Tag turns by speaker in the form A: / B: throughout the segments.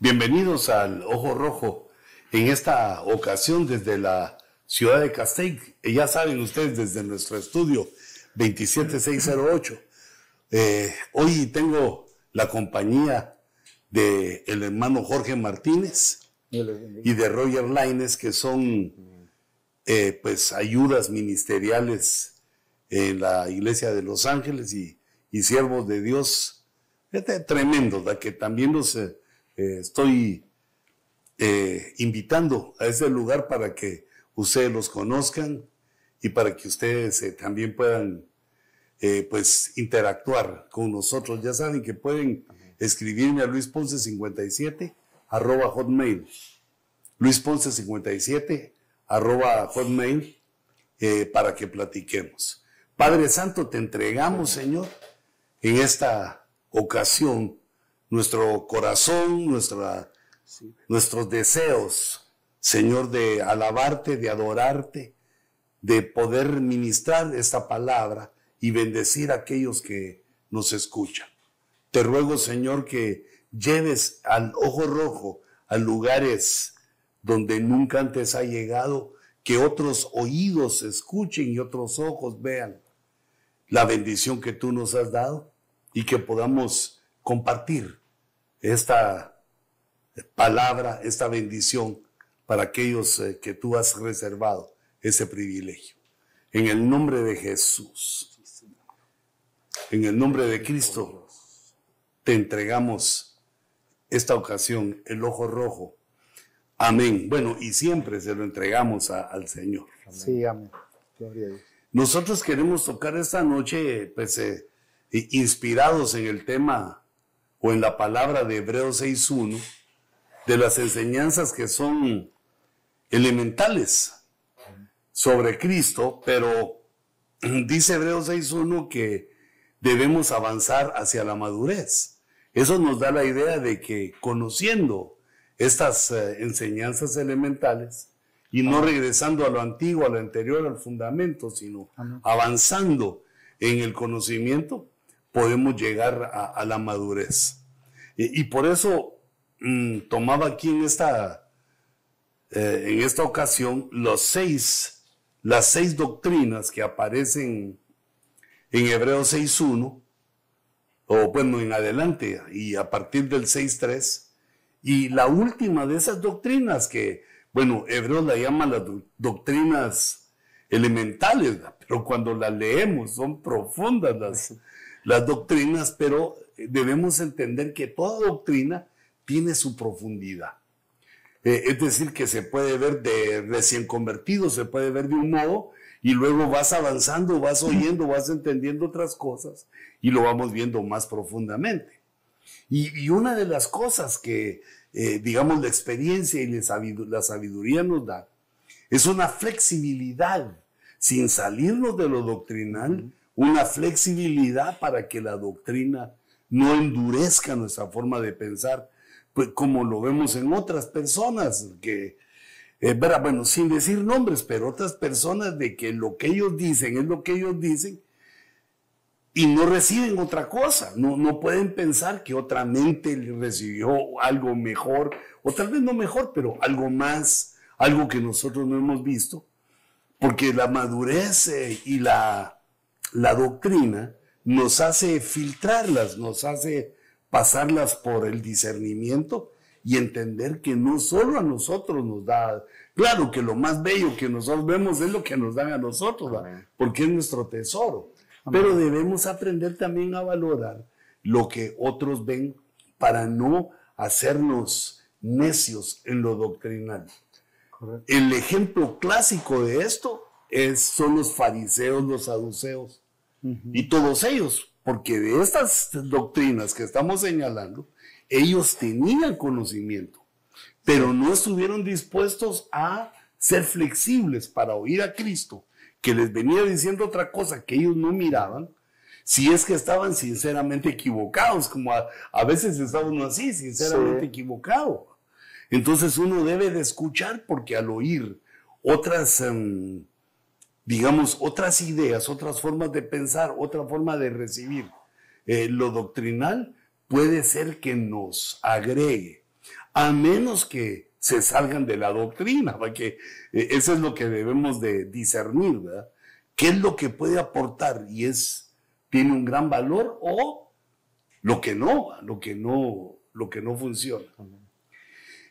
A: Bienvenidos al Ojo Rojo. En esta ocasión desde la ciudad de Castell, ya saben ustedes desde nuestro estudio 27608. Eh, hoy tengo la compañía del el hermano Jorge Martínez y de Roger Laines, que son eh, pues ayudas ministeriales en la iglesia de Los Ángeles y, siervos de Dios. Este, tremendo, que también los eh, estoy invitando a ese lugar para que ustedes los conozcan y para que ustedes eh, también puedan eh, pues interactuar con nosotros. Ya saben que pueden escribirme a Luis Ponce 57 arroba hotmail. Luis Ponce 57 arroba hotmail eh, para que platiquemos. Padre Santo, te entregamos, Señor, en esta ocasión nuestro corazón, nuestra, nuestros deseos, Señor, de alabarte, de adorarte, de poder ministrar esta palabra y bendecir a aquellos que nos escuchan. Te ruego, Señor, que lleves al ojo rojo a lugares donde nunca antes ha llegado, que otros oídos escuchen y otros ojos vean la bendición que tú nos has dado y que podamos compartir esta palabra, esta bendición para aquellos eh, que tú has reservado ese privilegio. En el nombre de Jesús, en el nombre de Cristo, te entregamos esta ocasión, el ojo rojo. Amén. Bueno, y siempre se lo entregamos al Señor.
B: Sí, amén.
A: Nosotros queremos tocar esta noche, pues, eh, inspirados en el tema o en la palabra de Hebreos 6.1, de las enseñanzas que son elementales sobre Cristo, pero dice Hebreos 6.1 que debemos avanzar hacia la madurez. Eso nos da la idea de que conociendo estas eh, enseñanzas elementales y no regresando a lo antiguo, a lo anterior, al fundamento, sino avanzando en el conocimiento, podemos llegar a, la madurez. Y, por eso mm, tomaba aquí en esta eh, en esta ocasión los seis, las seis doctrinas que aparecen en Hebreos 6.1, o bueno, en adelante, y a partir del 6.3, y la última de esas doctrinas que, bueno, Hebreos la llama las doctrinas elementales, pero cuando las leemos son profundas las, las doctrinas, pero debemos entender que toda doctrina tiene su profundidad. Eh, es decir, que se puede ver de recién convertido, se puede ver de un modo y luego vas avanzando, vas oyendo, vas entendiendo otras cosas y lo vamos viendo más profundamente. Y, una de las cosas que, eh, digamos, la experiencia y la sabiduría nos da es una flexibilidad, sin salirnos de lo doctrinal, una flexibilidad para que la doctrina no endurezca nuestra forma de pensar, pues como lo vemos en otras personas, que, eh, bueno, sin decir nombres, pero otras personas de que lo que ellos dicen es lo que ellos dicen y no reciben otra cosa, no, no pueden pensar que otra mente recibió algo mejor, o tal vez no mejor, pero algo más, algo que nosotros no hemos visto, porque la madurez eh, y la, la doctrina nos hace filtrarlas, nos hace pasarlas por el discernimiento y entender que no solo a nosotros nos da, claro que lo más bello que nosotros vemos es lo que nos dan a nosotros, porque es nuestro tesoro, pero debemos aprender también a valorar lo que otros ven para no hacernos necios en lo doctrinal. El ejemplo clásico de esto es, son los fariseos, los saduceos y todos ellos, porque de estas doctrinas que estamos señalando, ellos tenían conocimiento, pero no estuvieron dispuestos a ser flexibles para oír a Cristo, que les venía diciendo otra cosa que ellos no miraban, si es que estaban sinceramente equivocados, como a, veces estamos así, sinceramente equivocado. Entonces uno debe de escuchar porque al oír otras em, digamos, otras ideas, otras formas de pensar, otra forma de recibir. Eh, lo doctrinal puede ser que nos agregue a menos que se salgan de la doctrina, porque eh, eso es lo que debemos de discernir, ¿verdad? ¿Qué es lo que puede aportar y es, tiene un gran valor o lo que no, lo que no, lo que no funciona?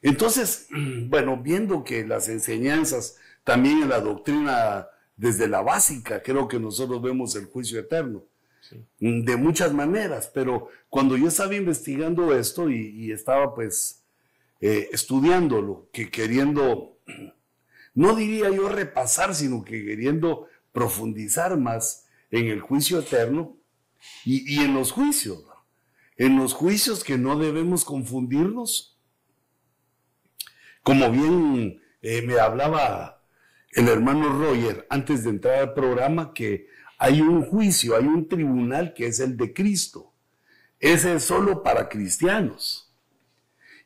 A: Entonces, bueno, viendo que las enseñanzas, también en la doctrina, desde la básica, creo que nosotros vemos el juicio eterno. De muchas maneras, pero cuando yo estaba investigando esto y, estaba pues eh, estudiándolo, que queriendo, no diría yo repasar, sino que queriendo profundizar más en el juicio eterno y, en los juicios, en los juicios que no debemos confundirnos. Como bien eh, me hablaba el hermano Roger antes de entrar al programa, que hay un juicio, hay un tribunal que es el de Cristo. Ese es solo para cristianos.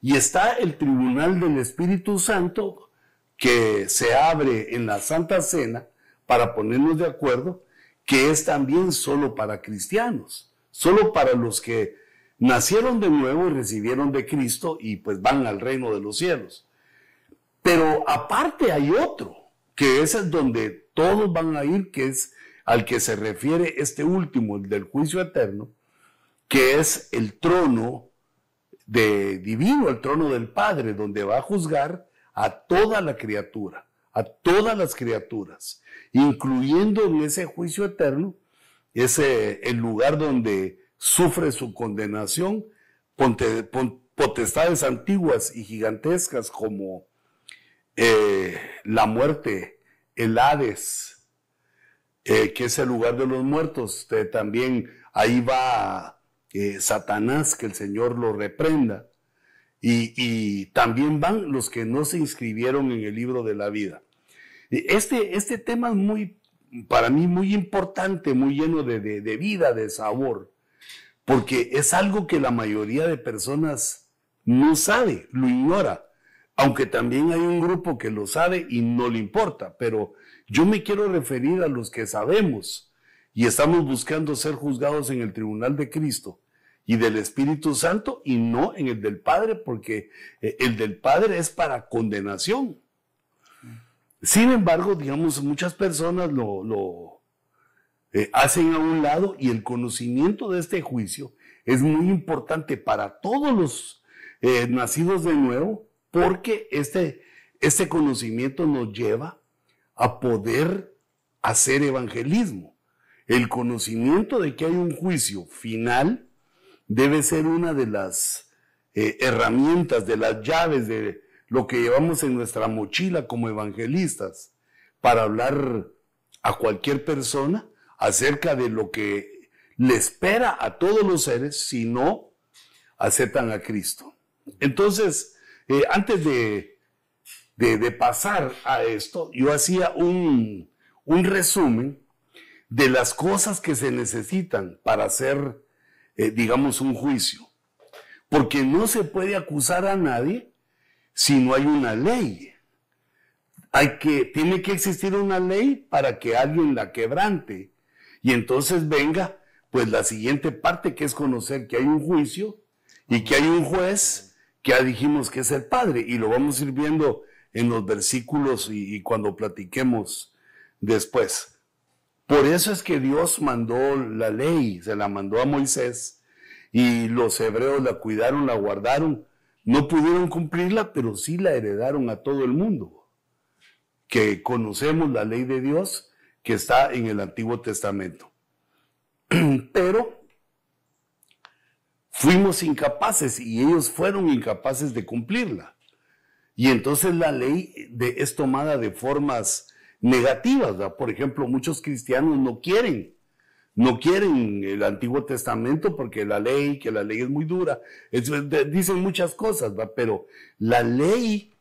A: Y está el tribunal del Espíritu Santo que se abre en la Santa Cena para ponernos de acuerdo, que es también solo para cristianos, solo para los que nacieron de nuevo y recibieron de Cristo y pues van al reino de los cielos. Pero aparte hay otro, que es el donde todos van a ir, que es al que se refiere este último, el del juicio eterno, que es el trono de divino, el trono del Padre, donde va a juzgar a toda la criatura, a todas las criaturas incluyendo en ese juicio eterno, ese el lugar donde sufre su condenación, potestades antiguas y gigantescas como eh, la muerte, el Hades, eh, que es el lugar de los muertos. también ahí va eh, Satanás, que el Señor lo reprenda. y, también van los que no se inscribieron en el libro de la vida. Este, este tema es muy, para mí muy importante, muy lleno de, de vida, de sabor, porque es algo que la mayoría de personas no sabe, lo ignora, aunque también hay un grupo que lo sabe y no le importa, pero yo me quiero referir a los que sabemos y estamos buscando ser juzgados en el tribunal de Cristo y del Espíritu Santo y no en el del Padre, porque eh, el del Padre es para condenación. Sin embargo, digamos, muchas personas lo, eh, hacen a un lado y el conocimiento de este juicio es muy importante para todos los eh, nacidos de nuevo porque este, este conocimiento nos lleva a poder hacer evangelismo. El conocimiento de que hay un juicio final debe ser una de las eh, herramientas, de las llaves de, lo que llevamos en nuestra mochila como evangelistas para hablar a cualquier persona acerca de lo que le espera a todos los seres si no aceptan a Cristo. Entonces, eh, antes de, de, pasar a esto, yo hacía un, un, resumen de las cosas que se necesitan para hacer, eh, digamos, un juicio. Porque no se puede acusar a nadie si no hay una ley. Hay que, tiene que existir una ley para que alguien la quebrante. Y entonces venga, pues la siguiente parte que es conocer que hay un juicio y que hay un juez ya dijimos que es el Padre. Y lo vamos a ir viendo en los versículos y, y cuando platiquemos después. Por eso es que Dios mandó la ley, se la mandó a Moisés y los hebreos la cuidaron, la guardaron no pudieron cumplirla, pero sí la heredaron a todo el mundo, que conocemos la ley de Dios que está en el Antiguo Testamento. Pero fuimos incapaces y ellos fueron incapaces de cumplirla. Y entonces la ley es tomada de formas negativas. Por ejemplo, muchos cristianos no quieren no quieren el Antiguo Testamento porque la ley, que la ley es muy dura, dicen muchas cosas, pero la ley,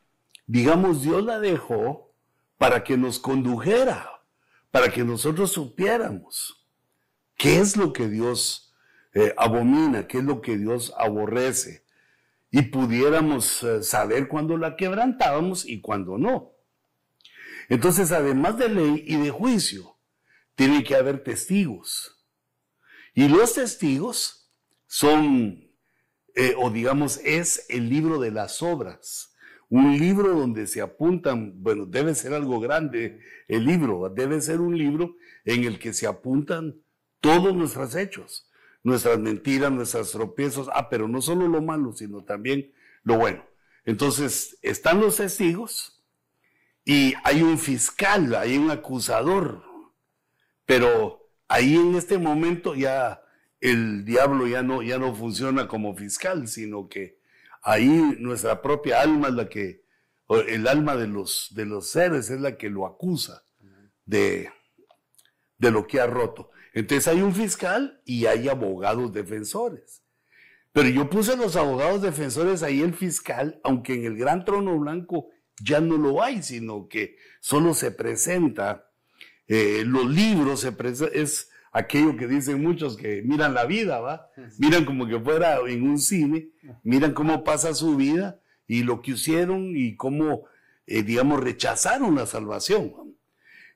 A: digamos, Dios la dejó para que nos condujera, para que nosotros supiéramos qué es lo que Dios eh, abomina, qué es lo que Dios aborrece, y pudiéramos eh, saber cuándo la quebrantábamos y cuándo no. Entonces, además de ley y de juicio, tiene que haber testigos. Y los testigos son eh, o digamos, es el libro de las obras. Un libro donde se apuntan, bueno, debe ser algo grande el libro, debe ser un libro en el que se apuntan todos nuestros hechos, nuestras mentiras, nuestros tropiezos, ah, pero no solo lo malo, sino también lo bueno. Entonces, están los testigos y hay un fiscal, hay un acusador, pero ahí en este momento ya el diablo ya no, ya no funciona como fiscal, sino que ahí nuestra propia alma es la que, el alma de los, de los seres es la que lo acusa de, de lo que ha roto. Entonces hay un fiscal y hay abogados defensores. Pero yo puse los abogados defensores ahí el fiscal, aunque en el gran trono blanco ya no lo hay, sino que solo se presenta, eh, los libros se es aquello que dicen muchos que miran la vida, ¿va? Miran como que fuera en un cine, miran cómo pasa su vida y lo que hicieron y cómo, eh, digamos, rechazaron la salvación.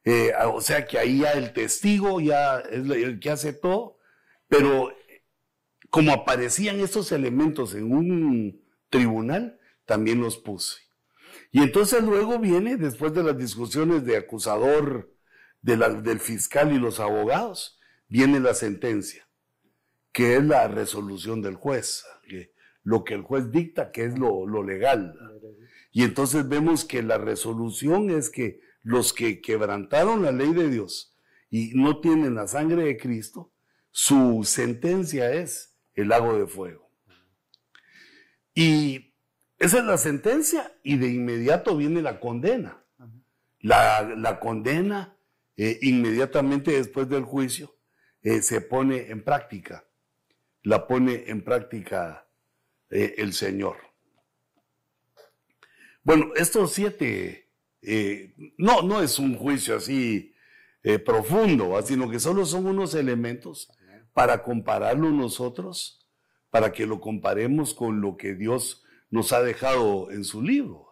A: Eh, o sea que ahí ya el testigo ya es el que hace todo, pero como aparecían estos elementos en un tribunal, también los puse. Y entonces luego viene, después de las discusiones de acusador, del fiscal y los abogados, viene la sentencia, que es la resolución del juez, lo que el juez dicta, que es lo legal. Y entonces vemos que la resolución es que los que quebrantaron la ley de Dios y no tienen la sangre de Cristo, su sentencia es el lago de fuego. Y esa es la sentencia y de inmediato viene la condena. La, condena eh, inmediatamente después del juicio eh, se pone en práctica. La pone en práctica eh, el Señor. Bueno, estos siete eh, no, no es un juicio así eh, profundo, sino que solo son unos elementos para compararlo nosotros, para que lo comparemos con lo que Dios nos ha dejado en su libro.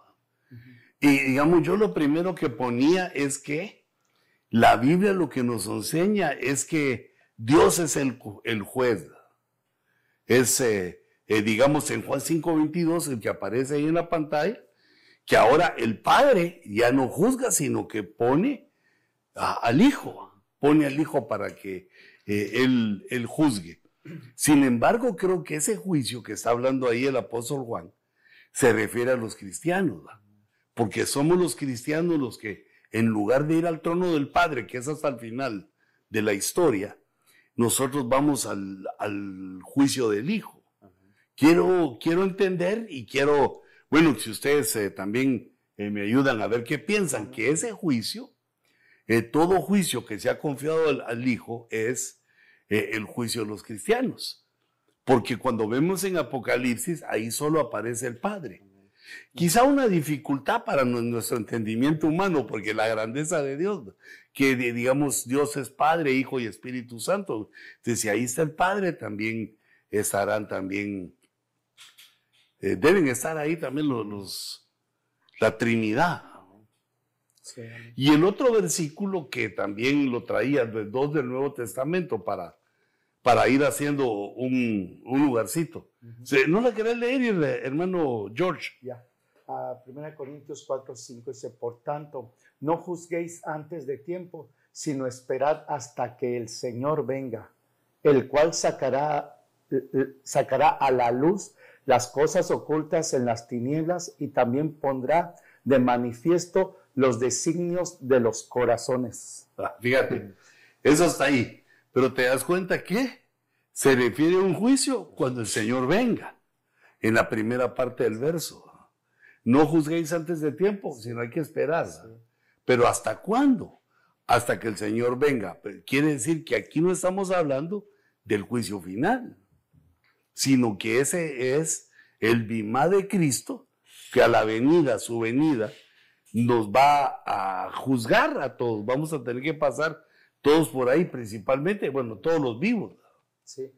A: Y digamos, yo lo primero que ponía es que la Biblia lo que nos enseña es que Dios es el, el juez. Es, eh, digamos, en Juan 5.22, el que aparece ahí en la pantalla, que ahora el padre ya no juzga, sino que pone al hijo, pone al hijo para que eh, él, él, juzgue. Sin embargo, creo que ese juicio que está hablando ahí el apóstol Juan se refiere a los cristianos, porque somos los cristianos los que, en lugar de ir al trono del Padre, que es hasta el final de la historia, nosotros vamos al, al juicio del Hijo. Quiero, quiero entender y quiero bueno, si ustedes eh, también eh, me ayudan a ver qué piensan, que ese juicio, eh, todo juicio que se ha confiado al, Hijo es el juicio de los cristianos. Porque cuando vemos en Apocalipsis, ahí solo aparece el Padre. Quizá una dificultad para nuestro entendimiento humano, porque la grandeza de Dios, que digamos Dios es Padre, Hijo y Espíritu Santo. Entonces, si ahí está el Padre, también estarán también eh, deben estar ahí también los, la Trinidad. Y el otro versículo que también lo traía, de dos del Nuevo Testamento, para, para ir haciendo un, lugarcito. ¿No la querés leer, hermano George?
B: Ya. 1 Corintios 4, 5 dice, por tanto, no juzguéis antes de tiempo, sino esperad hasta que el Señor venga, el cual sacará, sacará a la luz las cosas ocultas en las tinieblas y también pondrá de manifiesto los designios de los corazones.
A: Ah, fíjate, eso está ahí. Pero te das cuenta que se refiere a un juicio cuando el Señor venga, en la primera parte del verso. No juzguéis antes de tiempo, sino hay que esperar. Pero ¿hasta cuándo? Hasta que el Señor venga. quiere decir que aquí no estamos hablando del juicio final sino que ese es el bimá de Cristo, que a la venida, su venida, nos va a juzgar a todos. Vamos a tener que pasar todos por ahí, principalmente, bueno, todos los vivos.
B: Sí.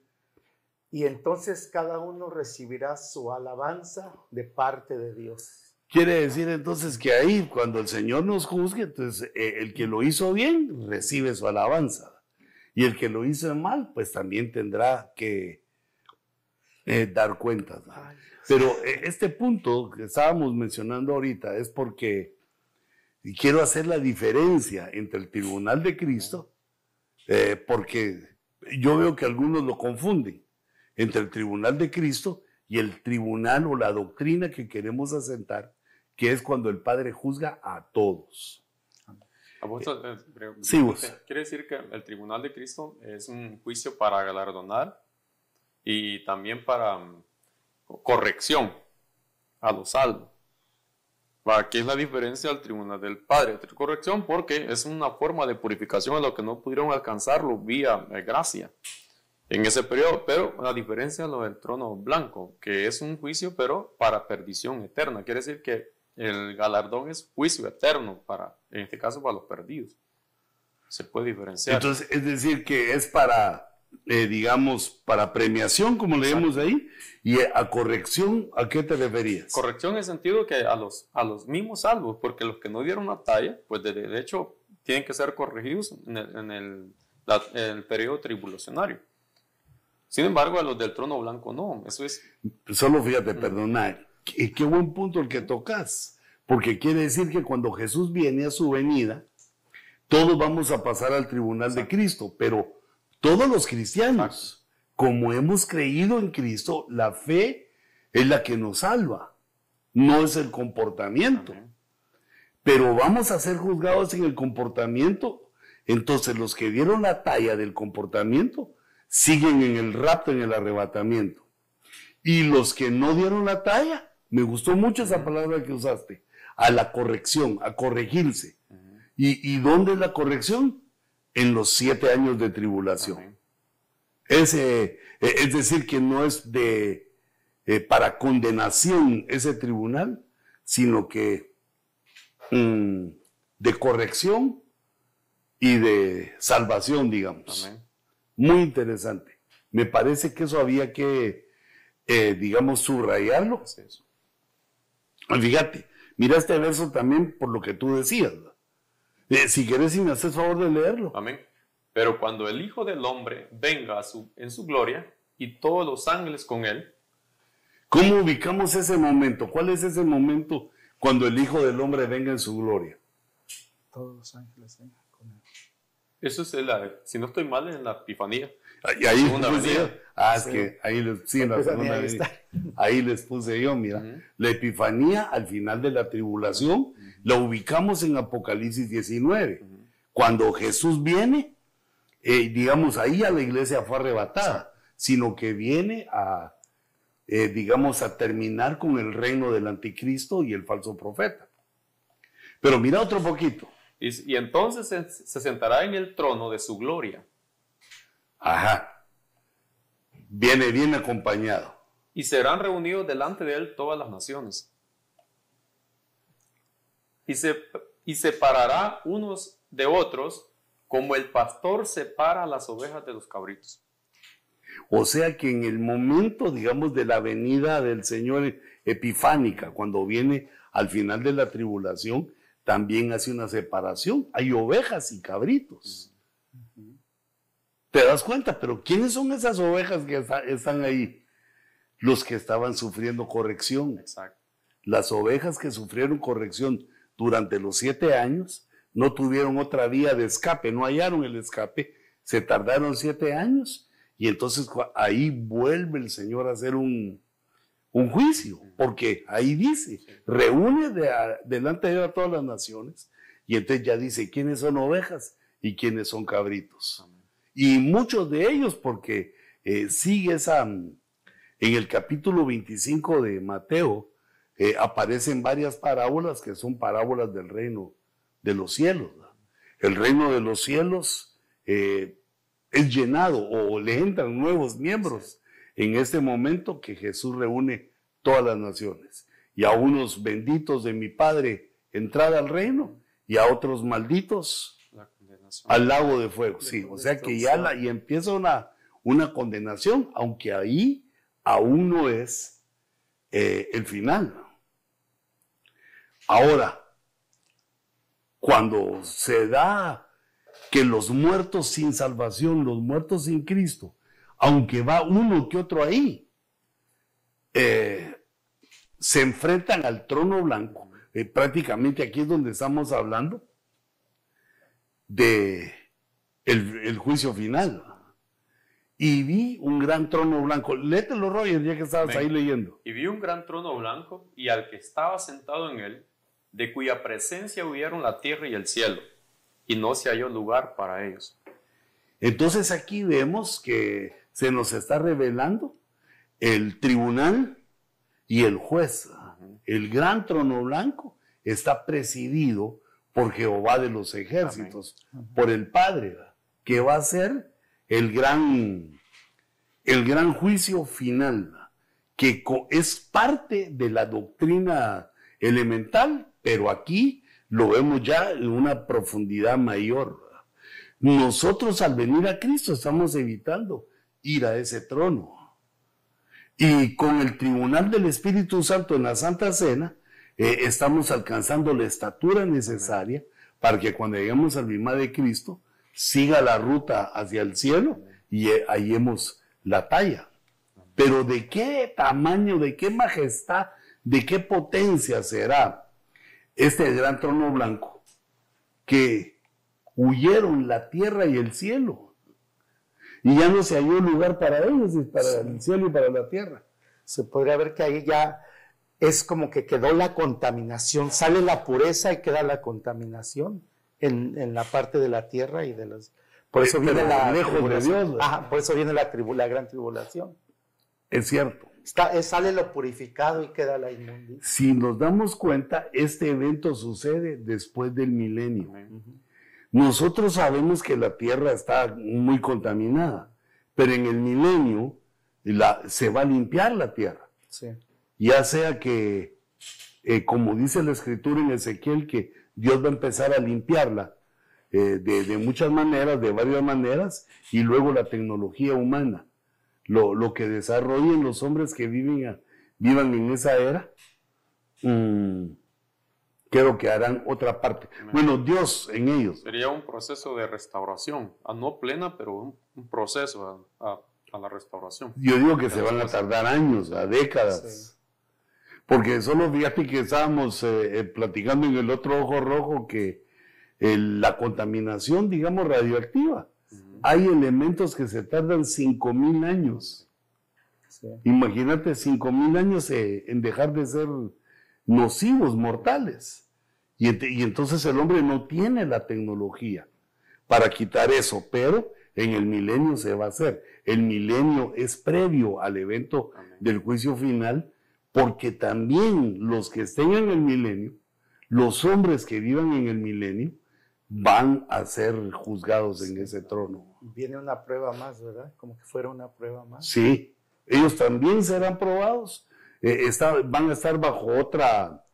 B: Y entonces cada uno recibirá su alabanza de parte de Dios.
A: Quiere decir entonces que ahí, cuando el Señor nos juzgue, entonces eh, el que lo hizo bien recibe su alabanza. Y el que lo hizo mal, pues también tendrá que eh, dar cuentas. Pero eh, este punto que estábamos mencionando ahorita es porque quiero hacer la diferencia entre el tribunal de Cristo, eh, porque yo veo que algunos lo confunden entre el tribunal de Cristo y el tribunal o la doctrina que queremos asentar, que es cuando el Padre juzga a todos.
C: sí, Quiere decir que el tribunal de Cristo es un juicio para galardonar y también para mm, corrección a los salvos. Aquí es la diferencia al tribunal del Padre. Corrección porque es una forma de purificación a lo que no pudieron alcanzarlo vía eh, gracia en ese periodo, pero la diferencia es lo del trono blanco, que es un juicio, pero para perdición eterna. Quiere decir que el galardón es juicio eterno, para, en este caso para los perdidos. Se puede diferenciar.
A: Entonces, es decir, que es para eh, digamos, para premiación, como leemos ahí, y a corrección, ¿a qué te referías?
C: Corrección en el sentido que a los, a los mismos salvos, porque los que no dieron la talla, pues de, hecho tienen que ser corregidos en el, en el, el periodo tribulacionario. Sin embargo, a los del trono blanco no, eso es...
A: Solo fíjate, perdona, qué, qué buen punto el que tocas, porque quiere decir que cuando Jesús viene a su venida, todos vamos a pasar al tribunal de Cristo, pero todos los cristianos, como hemos creído en Cristo, la fe es la que nos salva, no es el comportamiento. Pero vamos a ser juzgados en el comportamiento. Entonces los que dieron la talla del comportamiento siguen en el rapto, en el arrebatamiento. Y los que no dieron la talla, me gustó mucho esa palabra que usaste, a la corrección, a corregirse. ¿Y, ¿Y dónde es la corrección? En los siete años de tribulación. Ese, eh, es decir, que no es de eh, para condenación ese tribunal, sino que mm, de corrección y de salvación, digamos. Muy interesante. Me parece que eso había que, eh, digamos, subrayarlo. Fíjate, mira este verso también por lo que tú decías. Eh, si quieres, si me haces favor de leerlo.
C: Amén. Pero cuando el Hijo del Hombre venga en su gloria y todos los ángeles con él.
A: ¿Cómo ubicamos ese momento? ¿Cuál es ese momento cuando el Hijo del Hombre venga en su gloria?
B: Todos los ángeles vengan con él.
C: Eso es, la, si no estoy mal, en la Epifanía.
A: Ahí, ahí ah, es que ahí les, sí, la segunda ahí les puse yo, mira. La Epifanía al final de la tribulación la ubicamos en Apocalipsis 19. Cuando Jesús viene, eh, digamos, ahí a la iglesia fue arrebatada, sino que viene a, eh, digamos, a terminar con el reino del anticristo y el falso profeta. Pero mira otro poquito.
C: Y, entonces se, sentará en el trono de su gloria.
A: Ajá. Viene bien acompañado.
C: Y serán reunidos delante de él todas las naciones y, se, y separará unos de otros como el pastor separa las ovejas de los cabritos.
A: O sea que en el momento, digamos, de la venida del Señor epifánica, cuando viene al final de la tribulación, también hace una separación. Hay ovejas y cabritos. ¿Te das cuenta? Pero ¿quiénes son esas ovejas que están ahí? Los que estaban sufriendo corrección.
C: Exacto.
A: Las ovejas que sufrieron corrección durante los siete años, no tuvieron otra vía de escape, no hallaron el escape, se tardaron siete años y entonces ahí vuelve el Señor a hacer un, juicio, porque ahí dice, reúne delante de a todas las naciones y entonces ya dice quiénes son ovejas y quiénes son cabritos. Y muchos de ellos, porque eh, sigue esa, en el capítulo 25 de Mateo, eh, aparecen varias parábolas que son parábolas del reino de los cielos. El reino de los cielos eh, es llenado o le entran nuevos miembros en este momento que Jesús reúne todas las naciones. Y a unos benditos de mi Padre entrar al reino y a otros malditos al lago de fuego. Sí, o sea que ya la, y empieza una, una condenación, aunque ahí aún no es eh, el final. Ahora, cuando se da que los muertos sin salvación, los muertos sin Cristo, aunque va uno que otro ahí, eh, se enfrentan al trono blanco. Eh, prácticamente aquí es donde estamos hablando de el, juicio final. Y vi un gran trono blanco. Léetelo, Roger, ya que estabas ahí leyendo.
C: Y vi un gran trono blanco y al que estaba sentado en él, de cuya presencia huyeron la tierra y el cielo, y no se halló lugar para ellos.
A: Entonces aquí vemos que se nos está revelando el tribunal y el juez. El gran trono blanco está presidido por Jehová de los ejércitos, por el Padre, que va a ser el gran, el gran juicio final, que es parte de la doctrina elemental, pero aquí lo vemos ya en una profundidad mayor. Nosotros al venir a Cristo estamos evitando ir a ese trono. Y con el tribunal del Espíritu Santo en la Santa Cena, eh, estamos alcanzando la estatura necesaria para que cuando lleguemos al misma de Cristo, siga la ruta hacia el cielo y eh, hallemos la talla. Pero de qué tamaño, de qué majestad, de qué potencia será este gran trono blanco que huyeron la tierra y el cielo y ya no se halló lugar para ellos, para el cielo y para la tierra.
B: Se podría ver que ahí ya es como que quedó la contaminación, sale la pureza y queda la contaminación en, la parte de la tierra y de los... Por eso viene la lejos de Dios. por eso viene la, la gran tribulación.
A: Es cierto.
B: Está, sale lo purificado y queda la inmundicia.
A: Si nos damos cuenta, este evento sucede después del milenio. Nosotros sabemos que la tierra está muy contaminada, pero en el milenio se va a limpiar la tierra. Ya sea que, eh, como dice la escritura en Ezequiel, que Dios va a empezar a limpiarla eh, de, muchas maneras, de varias maneras, y luego la tecnología humana, lo, que desarrollen los hombres que viven vivan en esa era. Mm, creo que harán otra parte. Bueno, Dios en ellos.
C: Sería un proceso de restauración, a no plena, pero un, proceso a, la restauración.
A: Yo digo que se van a tardar años, a décadas. Porque solo fíjate que estábamos eh, eh, platicando en el otro ojo rojo que la contaminación, digamos, radioactiva. Hay elementos que se tardan 5.000 años. Imagínate 5.000 años eh, en dejar de ser nocivos, mortales. Y, entonces el hombre no tiene la tecnología para quitar eso, pero en el milenio se va a hacer. El milenio es previo al evento del juicio final, porque también los que estén en el milenio, los hombres que vivan en el milenio, van a ser juzgados en ese trono.
B: Viene una prueba más, ¿verdad? Como que fuera una prueba más.
A: Sí, ellos también serán probados eh, van a estar bajo otra,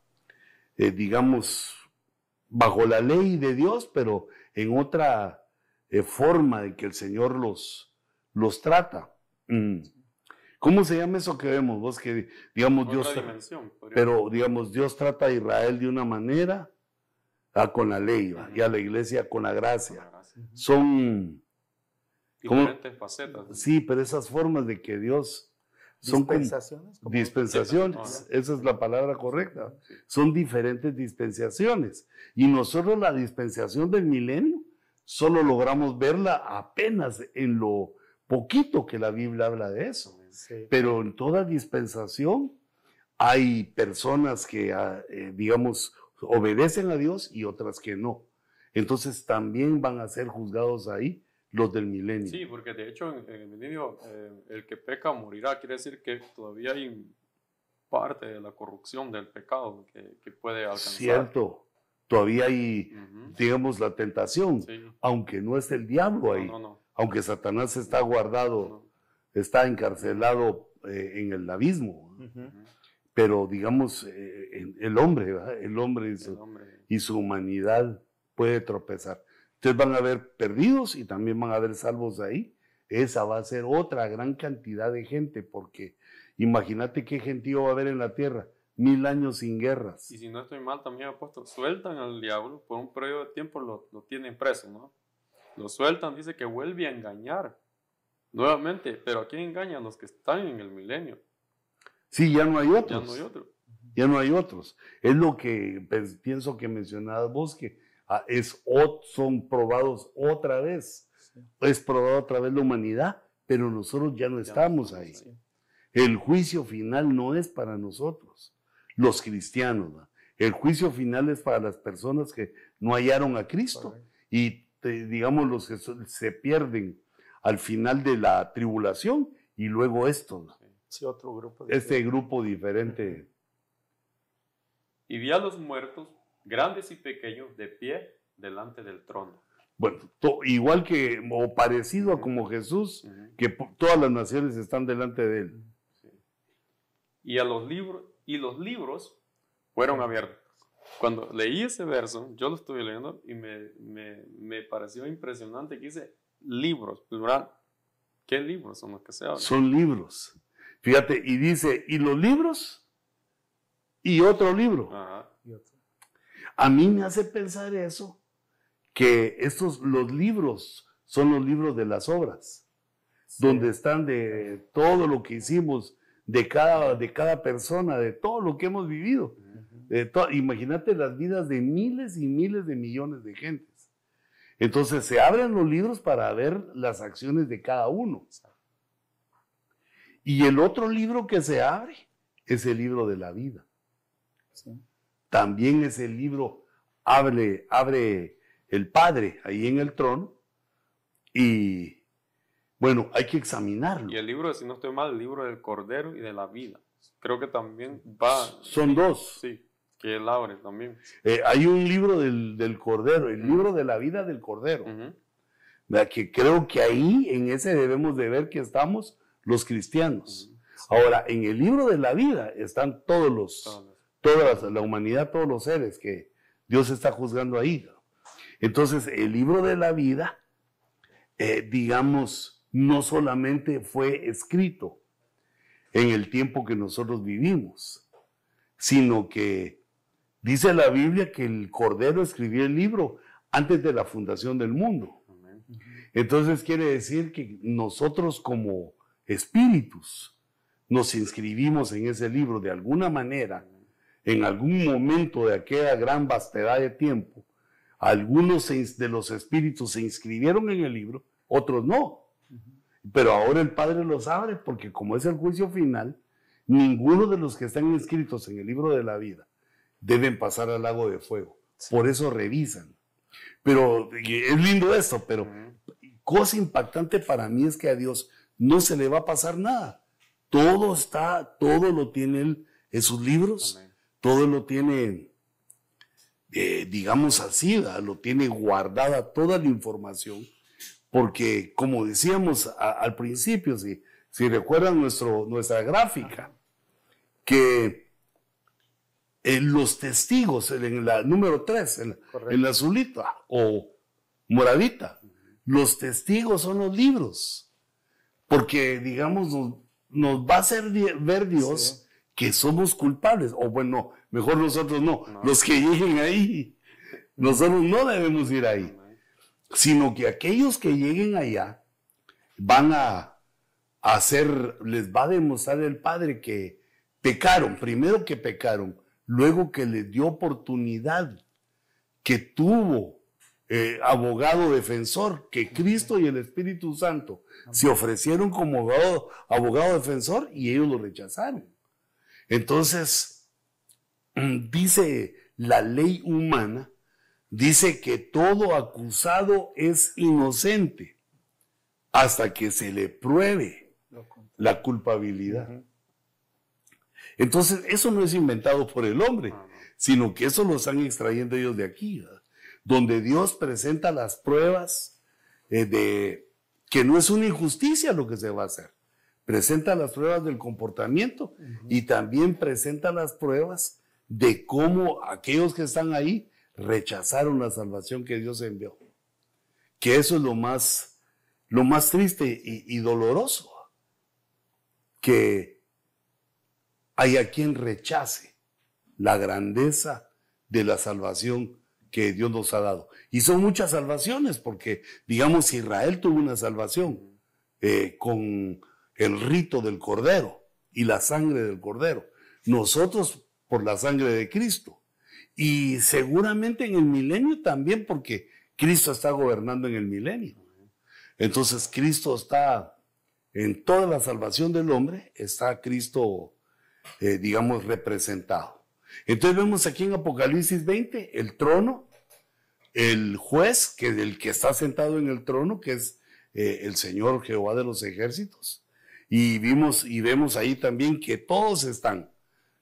A: eh, digamos, bajo la ley de Dios, pero en otra eh, forma de que el Señor los, los trata. Mm. ¿Cómo se llama eso que vemos? Vos que, digamos, Dios. Pero, digamos, Dios trata a Israel de una manera, ah, con la ley, y a la iglesia con la gracia. Son.
C: Diferentes facetas.
A: Sí, pero esas formas de que Dios son dispensaciones. Dispensaciones, esa es la palabra correcta. Son diferentes dispensaciones. Y nosotros la dispensación del milenio solo logramos verla apenas en lo poquito que la Biblia habla de eso. Pero en toda dispensación hay personas que, ah, eh, digamos, obedecen a Dios y otras que no. Entonces también van a ser juzgados ahí los del milenio.
C: Sí, porque de hecho en, el milenio eh, el que peca morirá, quiere decir que todavía hay parte de la corrupción del pecado que, puede alcanzar.
A: Cierto, todavía hay, digamos, la tentación, aunque no es el diablo ahí, aunque Satanás está guardado, está encarcelado eh, en el abismo, pero digamos, eh, el, hombre, el hombre, y su humanidad puede tropezar. Entonces van a haber perdidos y también van a haber salvos ahí. Esa va a ser otra gran cantidad de gente, porque imagínate qué gentío va a haber en la tierra, mil años sin guerras.
C: Y si no estoy mal, también apóstol, sueltan al diablo, por un periodo de tiempo lo, lo tienen preso, ¿no? Lo sueltan, dice que vuelve a engañar nuevamente, pero ¿a quién engañan? Los que están en el milenio.
A: Sí, ya no hay
C: Ya
A: otros.
C: no hay otro.
A: Ya no hay otros. Es lo que pues, pienso que mencionabas vos, que ah, es, son probados otra vez. Es probada otra vez la humanidad, pero nosotros ya no
C: Ya no
A: estamos ahí. El juicio final no es para nosotros, los cristianos. El juicio final es para las personas que no hallaron a Cristo y te- digamos los que se pierden al final de la tribulación y luego estos,
B: Sí, otro grupo.
A: este grupo diferente.
C: Y vi a los muertos, grandes y pequeños, de pie delante del trono.
A: Bueno, to- igual que o parecido a como Jesús, que todas las naciones están delante de él.
C: Sí. Y a los libros y los libros fueron abiertos. Cuando leí ese verso, yo lo estuve leyendo y me, me, me pareció impresionante que dice libros, plural. ¿Qué libros son los que se hablan?
A: Son libros. Fíjate, y dice, y los libros, y otro libro.
C: Ajá.
A: A mí me hace pensar eso, que estos, los libros, son los libros de las obras, donde están de todo lo que hicimos, de cada, de cada persona, de todo lo que hemos vivido. Imagínate las vidas de miles y miles de millones de gentes. Entonces se abren los libros para ver las acciones de cada uno. Y el otro libro que se abre es el libro de la vida.
B: Sí.
A: También es el libro, abre, abre el Padre ahí en el trono. Y bueno, hay que examinarlo.
C: Y el libro, si no estoy mal, el libro del Cordero y de la vida. Creo que también va.
A: Son dos.
C: Sí, que él abre también.
A: Eh, hay un libro del, del Cordero, el libro de la vida del Cordero. Que creo que ahí en ese debemos de ver que estamos los cristianos. Ahora, en el libro de la vida están todos los,
C: Todas las-
A: toda la, la humanidad, todos los seres que Dios está juzgando ahí. Entonces, el libro de la vida, eh, digamos, no solamente fue escrito en el tiempo que nosotros vivimos, sino que dice la Biblia que el Cordero escribió el libro antes de la fundación del mundo. Entonces quiere decir que nosotros como espíritus nos inscribimos en ese libro de alguna manera, en algún momento de aquella gran vastedad de tiempo. Algunos de los espíritus se inscribieron en el libro, otros no. Pero ahora el Padre los abre porque como es el juicio final, ninguno de los que están inscritos en el libro de la vida deben pasar al lago de fuego. Por eso revisan. Pero es lindo esto, pero cosa impactante para mí es que a Dios no se le va a pasar nada. Todo está, todo lo tiene Él en sus libros,
C: Amén.
A: todo lo tiene, eh, digamos así, lo tiene guardada toda la información, porque como decíamos a- al principio, si, si recuerdan nuestro, nuestra gráfica, que los testigos, en la número 3, en, la azulita o moradita, los testigos son los libros, porque digamos nos, nos va a hacer ver Dios
B: Sí.
A: que somos culpables, o bueno, mejor nosotros no,
C: No.
A: los que lleguen ahí, nosotros no debemos ir ahí, sino que aquellos que lleguen allá van a hacer, les va a demostrar el Padre que pecaron, primero que pecaron, luego que les dio oportunidad, que tuvo eh, abogado defensor, que Cristo y el Espíritu Santo se ofrecieron como abogado, abogado defensor y ellos lo rechazaron. Entonces, mm, dice la ley humana, dice que todo acusado es inocente hasta que se le pruebe la culpabilidad. Entonces, eso no es inventado por el hombre,
C: no.
A: sino que eso lo están extrayendo ellos de aquí, ¿verdad? donde Dios presenta las pruebas eh, de que no es una injusticia lo que se va a hacer. Presenta las pruebas del comportamiento y también presenta las pruebas de cómo aquellos que están ahí rechazaron la salvación que Dios envió. Que eso es lo más, lo más triste y, y doloroso. Que haya quien rechace la grandeza de la salvación que Dios nos ha dado. Y son muchas salvaciones, porque digamos Israel tuvo una salvación eh, con el rito del Cordero y la sangre del cordero. Nosotros por la sangre de Cristo. Y seguramente en el milenio también porque Cristo está gobernando en el milenio. Entonces Cristo está en toda la salvación del hombre, está Cristo, eh, digamos, representado. Entonces vemos aquí en Apocalipsis 20 el trono, el juez, que el que está sentado en el trono, que es eh, el Señor Jehová de los ejércitos. Y vimos y vemos ahí también que todos están,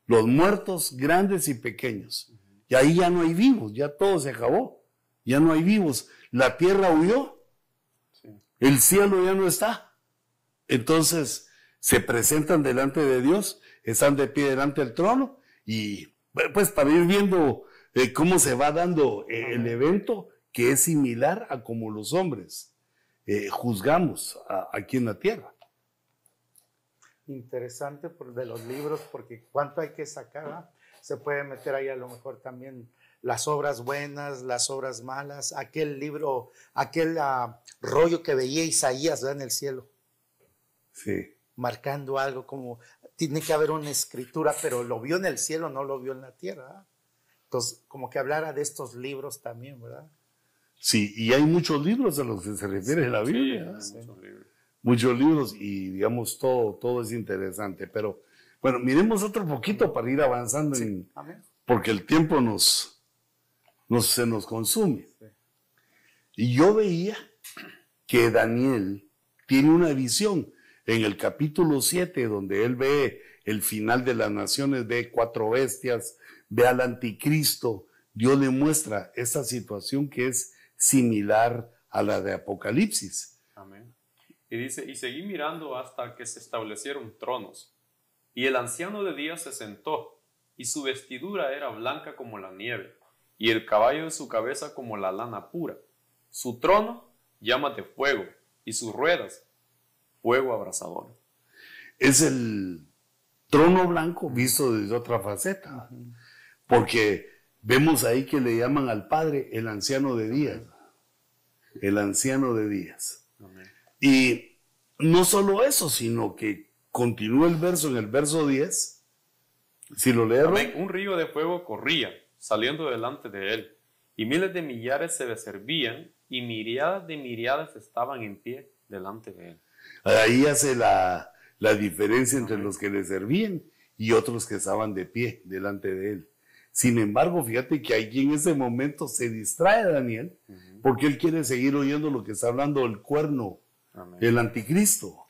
A: los muertos grandes y pequeños. Y ahí ya no hay vivos, ya todo se acabó. Ya no hay vivos. La tierra huyó. El cielo ya no está. Entonces se presentan delante de Dios, están de pie delante del trono y pues para ir viendo eh, cómo se va dando eh, el evento que es similar a como los hombres eh, juzgamos aquí en la tierra.
B: Interesante por, de los libros porque cuánto hay que sacar. Se puede meter ahí a lo mejor también las obras buenas, las obras malas, aquel libro, aquel ah, rollo que veía Isaías en el cielo.
A: Sí.
B: Marcando algo como, tiene que haber una escritura, pero lo vio en el cielo, no lo vio en la tierra. Entonces, como que hablara de estos libros también, ¿verdad?
A: Sí, y hay muchos libros a los que se refiere la Biblia. Sí, muchos, libros. muchos libros y digamos todo, todo es interesante. Pero bueno, miremos otro poquito para ir avanzando en, porque el tiempo nos, se nos consume. Y yo veía que Daniel tiene una visión en el capítulo 7, donde él ve el final de las naciones, ve cuatro bestias, ve al anticristo. Dios le muestra esa situación que es similar a la de Apocalipsis.
C: Amén. Y dice, y seguí mirando hasta que se establecieron tronos. Y el anciano de día se sentó, y su vestidura era blanca como la nieve y el caballo de su cabeza como la lana pura. Su trono llama de fuego y sus ruedas fuego abrasador.
A: Es el trono blanco visto desde otra faceta, porque vemos ahí que le llaman al Padre el anciano de días, el anciano de días. Y no solo eso, sino que continúa el verso en el verso 10. Si lo leemos.
C: Un río de fuego corría saliendo delante de él, y miles de millares se le servían, y miriadas de miriadas estaban en pie delante de él.
A: Ahí hace la, diferencia entre los que le servían y otros que estaban de pie delante de él. Sin embargo, fíjate que allí en ese momento se distrae Daniel, porque él quiere seguir oyendo lo que está hablando el cuerno, el anticristo.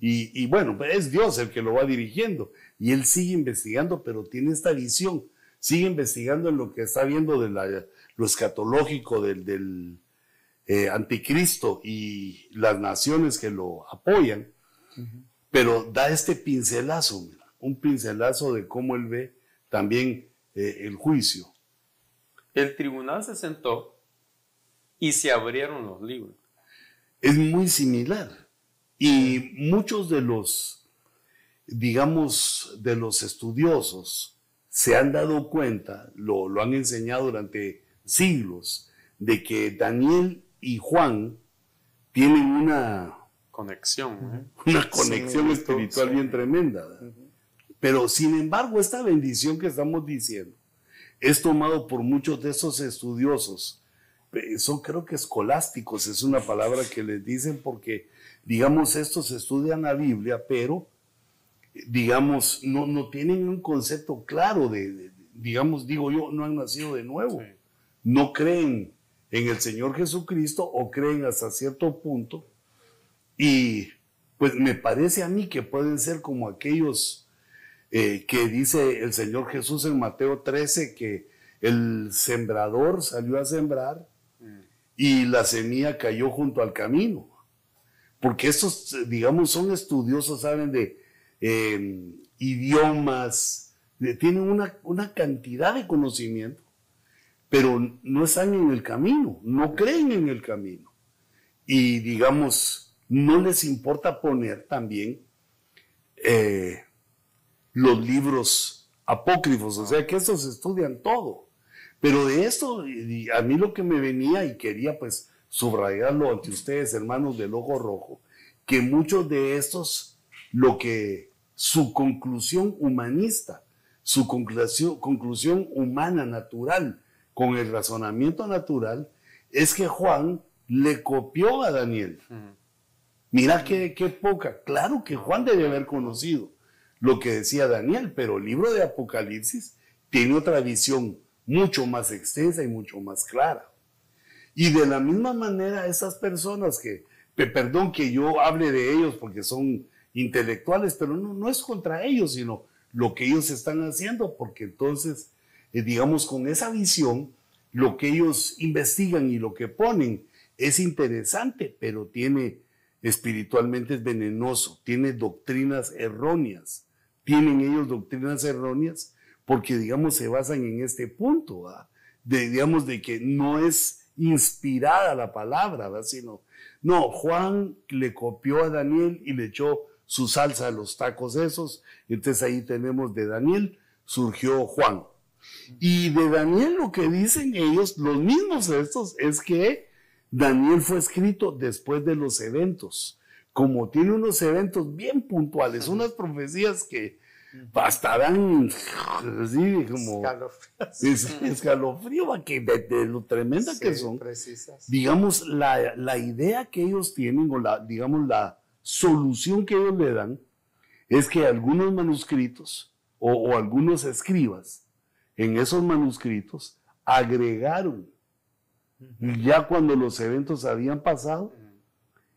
A: Y, y, bueno, es Dios el que lo va dirigiendo. Y él sigue investigando, pero tiene esta visión sigue investigando en lo que está viendo de lo escatológico del, eh, anticristo y las naciones que lo apoyan, pero da este pincelazo, un pincelazo de cómo él ve también eh, el juicio.
C: El tribunal se sentó y se abrieron los libros.
A: Es muy similar. Y muchos de los, digamos, de los estudiosos, se han dado cuenta, lo, han enseñado durante siglos, de que Daniel y Juan tienen una
C: conexión, ¿eh?
A: una conexión espiritual bien tremenda. Pero sin embargo, esta bendición que estamos diciendo es tomado por muchos de esos estudiosos. Son creo que escolásticos, es una palabra que les dicen porque, digamos, estos estudian la Biblia, pero digamos, no, no tienen un concepto claro de, digamos, digo yo, no han nacido de nuevo. No creen en el Señor Jesucristo o creen hasta cierto punto. Y pues me parece a mí que pueden ser como aquellos eh, que dice el Señor Jesús en Mateo 13 que el sembrador salió a sembrar y la semilla cayó junto al camino. Porque estos, digamos, son estudiosos, saben de Em, idiomas, tienen una, una cantidad de conocimiento, pero no están en el camino, no creen en el camino. Y digamos, no les importa poner también eh, los libros apócrifos, o sea que estos estudian todo. Pero de esto, a mí lo que me venía y quería pues subrayarlo ante ustedes, hermanos del ojo rojo, que muchos de estos lo que su conclusión humanista, su conclusión, conclusión humana, natural, con el razonamiento natural, es que Juan le copió a Daniel. Mira qué, qué poca. Claro que Juan debe haber conocido lo que decía Daniel, pero el libro de Apocalipsis tiene otra visión mucho más extensa y mucho más clara. Y de la misma manera, esas personas que, perdón que yo hable de ellos porque son intelectuales, pero no, no es contra ellos, sino lo que ellos están haciendo, porque entonces, eh, digamos, con esa visión, lo que ellos investigan y lo que ponen es interesante, pero tiene espiritualmente es venenoso, tiene doctrinas erróneas. Tienen ellos doctrinas erróneas porque, digamos, se basan en este punto, de, digamos, de que no es inspirada la palabra, sino, no, Juan le copió a Daniel y le echó su salsa a los tacos esos. Entonces ahí tenemos de Daniel surgió Juan. Y de Daniel lo que dicen ellos, los mismos estos, es que Daniel fue escrito después de los eventos. Como tiene unos eventos bien puntuales, unas profecías que hasta dan así como escalofrío, que de, lo tremenda que son. Digamos, la, la, idea que ellos tienen, o la, digamos, la, solución que ellos le dan es que algunos manuscritos o, algunos escribas en esos manuscritos agregaron ya cuando los eventos habían pasado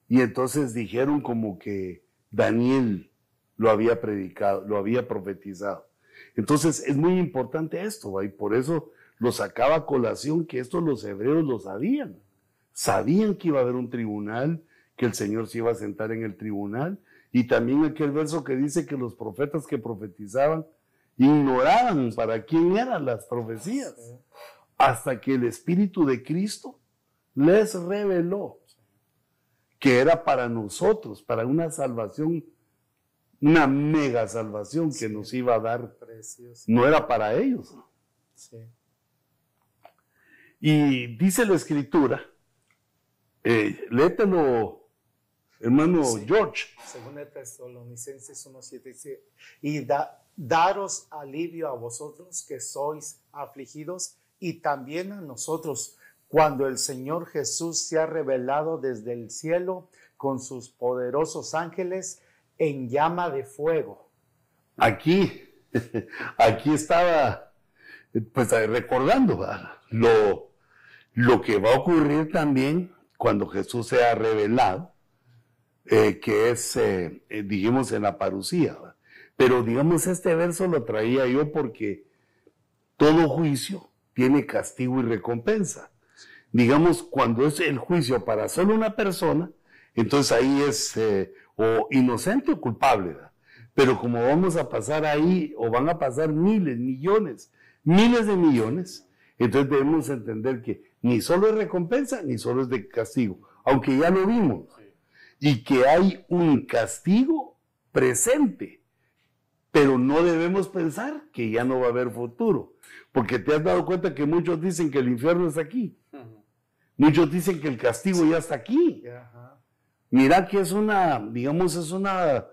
A: y entonces dijeron como que Daniel lo había predicado, lo había profetizado. Entonces es muy importante esto, y por eso lo sacaba a colación que esto los hebreos lo sabían. Sabían que iba a haber un tribunal, que el Señor se iba a sentar en el tribunal. Y también aquel verso que dice que los profetas que profetizaban ignoraban para quién eran las profecías, hasta que el Espíritu de Cristo les reveló que era para nosotros, para una salvación, una mega salvación que nos iba a dar. No era para ellos. Y dice la escritura, eh, léetelo hermano George.
B: Según el Tesalonicenses 1.7 dice, y daros alivio a vosotros que sois afligidos y también a nosotros cuando el Señor Jesús se ha revelado desde el cielo con sus poderosos ángeles en llama de fuego.
A: Aquí, aquí estaba pues recordando lo, lo que va a ocurrir también cuando Jesús sea revelado eh, que es, eh, eh, dijimos, en la parucía. Pero digamos, este verso lo traía yo porque todo juicio tiene castigo y recompensa. Digamos, cuando es el juicio para solo una persona, entonces ahí es o inocente o culpable. Pero como vamos a pasar ahí, o van a pasar miles, millones, miles de millones, entonces debemos entender que ni solo es recompensa, ni solo es de castigo, aunque ya lo vimos y que hay un castigo presente. Pero no debemos pensar que ya no va a haber futuro, porque te has dado cuenta que muchos dicen que el infierno está aquí. Muchos dicen que el castigo ya está aquí. Mira que es una, digamos, es una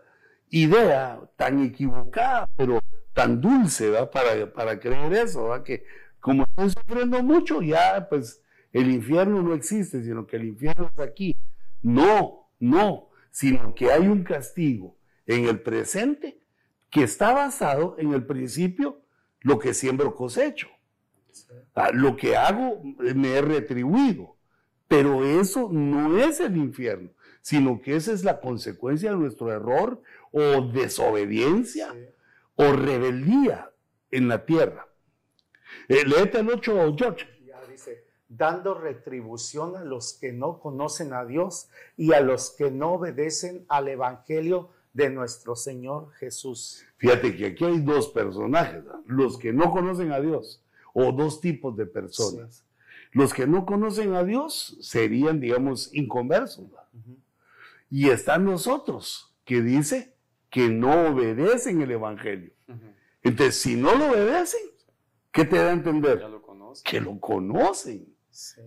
A: idea tan equivocada, pero tan dulce, Para, para creer eso, Que como están sufriendo mucho, ya pues el infierno no existe, sino que el infierno está aquí. No, no, sino que hay un castigo en el presente que está basado en el principio lo que siembro cosecho. Ah, lo que hago me he retribuido. Pero eso no es el infierno, sino que esa es la consecuencia de nuestro error o desobediencia o rebeldía en la tierra. Eh, léete el 8, George
B: dando retribución a los que no conocen a Dios y a los que no obedecen al Evangelio de nuestro Señor Jesús.
A: Fíjate que aquí hay dos personajes, los que no conocen a Dios o dos tipos de personas. Los que no conocen a Dios serían, digamos, inconversos. Y están nosotros, que dice que no obedecen el Evangelio. Entonces, si no lo obedecen, ¿qué te da a entender? Que lo conocen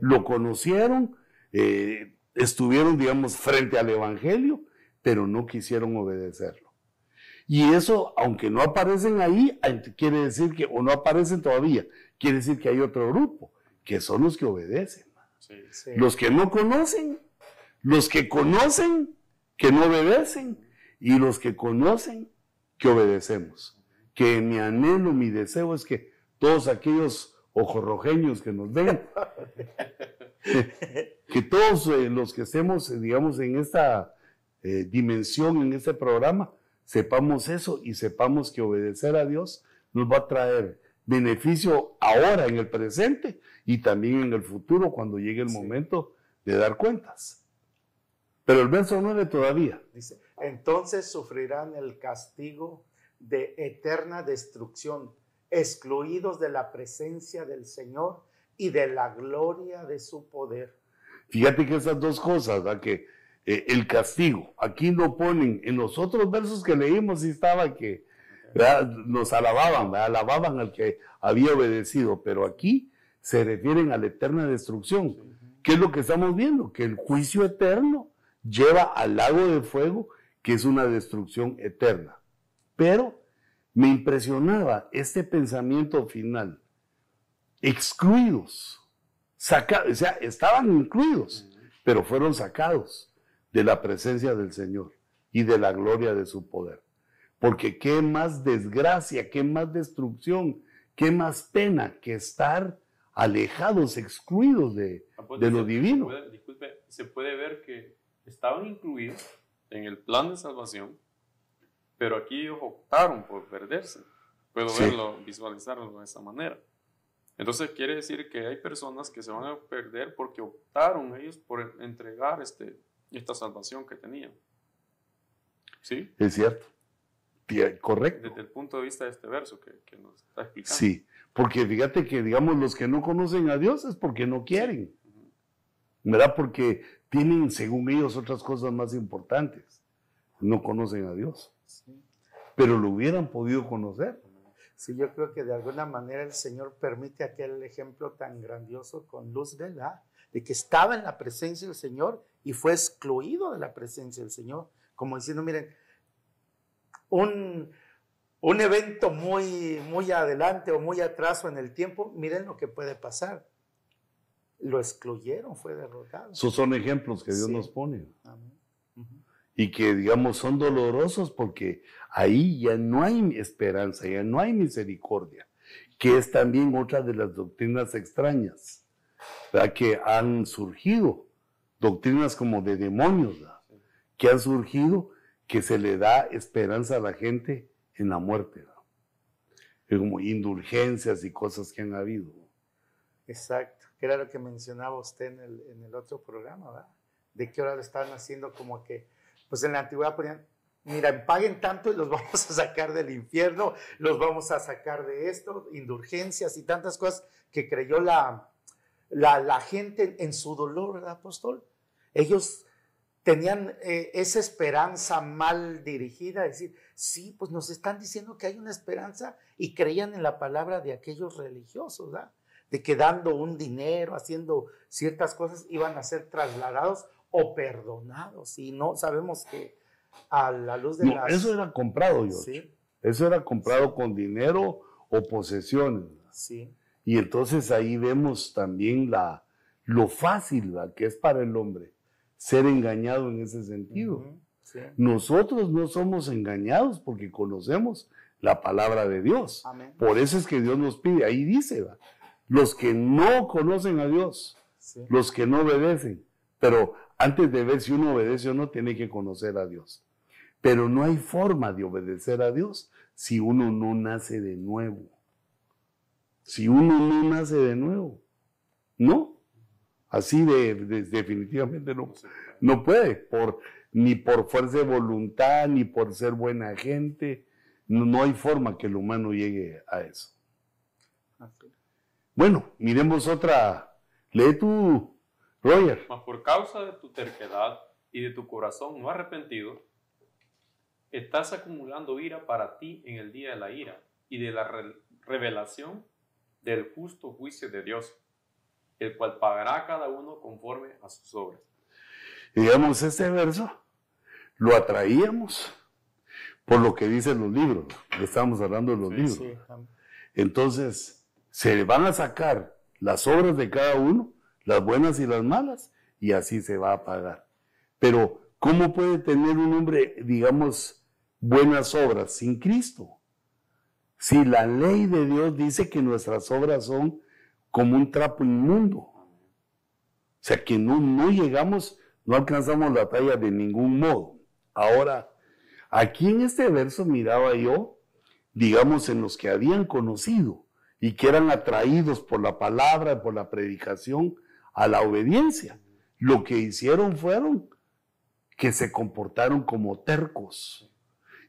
A: lo conocieron, eh, estuvieron, digamos, frente al Evangelio, pero no quisieron obedecerlo. Y eso, aunque no aparecen ahí, quiere decir que, o no aparecen todavía, quiere decir que hay otro grupo, que son los que obedecen. Los que no conocen, los que conocen, que no obedecen, y los que conocen, que obedecemos. Que mi anhelo, mi deseo es que todos aquellos ojorrojeños que nos ven, que, todos eh, los que estemos, eh, digamos, en esta eh, dimensión, en este programa, sepamos eso y sepamos que obedecer a Dios nos va a traer beneficio ahora, en el presente, y también en el futuro, cuando llegue el momento de dar cuentas. Pero el verso 9 todavía.
B: Dice, entonces sufrirán el castigo de eterna destrucción, excluidos de la presencia del Señor y de la gloria de su poder.
A: Fíjate que esas dos cosas, que eh, el castigo, aquí lo ponen, en los otros versos que leímos estaba que nos alababan, alababan al que había obedecido, pero aquí se refieren a la eterna destrucción. ¿Qué es lo que estamos viendo? Que el juicio eterno lleva al lago de fuego que es una destrucción eterna. Pero me impresionaba este pensamiento final. Excluidos, sacados, o sea, estaban incluidos, pero fueron sacados de la presencia del Señor y de la gloria de su poder. Porque qué más desgracia, qué más destrucción, qué más pena que estar alejados, excluidos de, ah, pues, de lo divino.
C: disculpe, se puede ver que estaban incluidos en el plan de salvación, pero aquí ellos optaron por perderse. Puedo verlo, visualizarlo de esa manera. Entonces quiere decir que hay personas que se van a perder porque optaron ellos por entregar este, esta salvación que tenían. ¿Sí?
A: Es cierto. Correcto.
C: Desde el punto de vista de este verso que, que nos está explicando.
A: Sí, porque fíjate que, digamos, los que no conocen a Dios es porque no quieren. ¿Verdad? Porque tienen, según ellos, otras cosas más importantes. No conocen a Dios. Pero lo hubieran podido conocer.
B: Sí, yo creo que de alguna manera el Señor permite aquel ejemplo tan grandioso con Luz, ¿verdad? De que estaba en la presencia del Señor y fue excluido de la presencia del Señor. Como diciendo, miren, un, un evento muy, muy adelante o muy atrás en el tiempo, miren lo que puede pasar lo excluyeron, fue derrotado.
A: Esos son ejemplos que Dios nos pone. Y que, digamos, son dolorosos porque ahí ya no hay esperanza, ya no hay misericordia, que es también otra de las doctrinas extrañas, que han surgido, doctrinas como de demonios, que han surgido que se le da esperanza a la gente en la muerte, como indulgencias y cosas que han habido.
B: Exacto que era lo que mencionaba usted en el, en el otro programa, ¿verdad? De qué hora lo estaban haciendo como que, pues en la antigüedad ponían, mira, paguen tanto y los vamos a sacar del infierno, los vamos a sacar de esto, indulgencias y tantas cosas que creyó la, la, gente en su dolor, ¿verdad, apóstol? Ellos tenían eh, esa esperanza mal dirigida, decir, sí, pues nos están diciendo que hay una esperanza y creían en la palabra de aquellos religiosos, ¿verdad? de que dando un dinero, haciendo ciertas cosas, iban a ser trasladados o perdonados. Y no sabemos que a la luz de
A: no, Eso era comprado, yo. ¿Sí? Eso era comprado con dinero o posesiones.
B: Sí.
A: Y entonces ahí vemos también la, lo fácil que es para el hombre ser engañado en ese sentido. Nosotros no somos engañados porque conocemos la palabra de Dios. Por eso es que Dios nos pide, ahí dice, ¿va? los que no conocen a Dios, los que no obedecen. Pero antes de ver si uno obedece o no, tiene que conocer a Dios. Pero no hay forma de obedecer a Dios si uno no nace de nuevo. Si uno no nace de nuevo. No. Así de, definitivamente no, no puede. Por, ni por fuerza de voluntad, ni por ser buena gente. No, no hay forma que el humano llegue a eso. Bueno, miremos otra. Lee tú, Roger.
C: Mas por causa de tu terquedad y de tu corazón no arrepentido, estás acumulando ira para ti en el día de la ira y de la revelación del justo juicio de Dios, el cual pagará a cada uno conforme a sus obras.
A: digamos, este verso lo atraíamos por lo que dicen los libros. Estamos hablando de los libros. Entonces, se van a sacar las obras de cada uno, las buenas y las malas, y así se va a pagar. Pero, ¿cómo puede tener un hombre, digamos, buenas obras sin Cristo? Si la ley de Dios dice que nuestras obras son como un trapo inmundo. O sea que no, no llegamos, no alcanzamos la talla de ningún modo. Ahora, aquí en este verso miraba yo, digamos, en los que habían conocido y que eran atraídos por la palabra, por la predicación, a la obediencia. Lo que hicieron fueron que se comportaron como tercos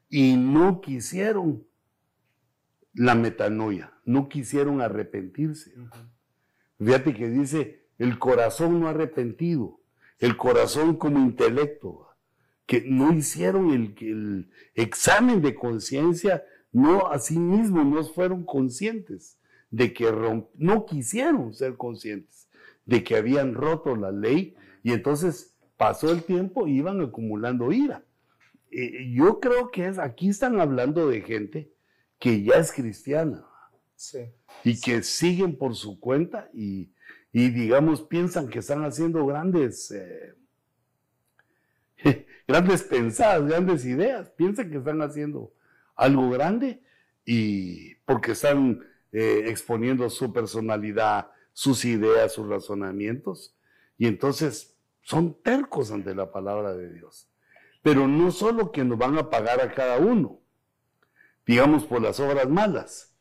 A: y no quisieron la metanoia, no quisieron arrepentirse. Fíjate que dice, el corazón no arrepentido, el corazón como intelecto, que no hicieron el, el examen de conciencia, no a sí mismos no fueron conscientes de que no quisieron ser conscientes de que habían roto la ley y entonces pasó el tiempo y iban acumulando ira. Eh, yo creo que es, aquí están hablando de gente que ya es cristiana y que siguen por su cuenta y, digamos piensan que están haciendo grandes, eh, grandes pensadas, grandes ideas, piensan que están haciendo algo grande y porque están eh, exponiendo su personalidad, sus ideas, sus razonamientos y entonces son tercos ante la palabra de Dios. Pero no solo que nos van a pagar a cada uno, digamos, por las obras malas.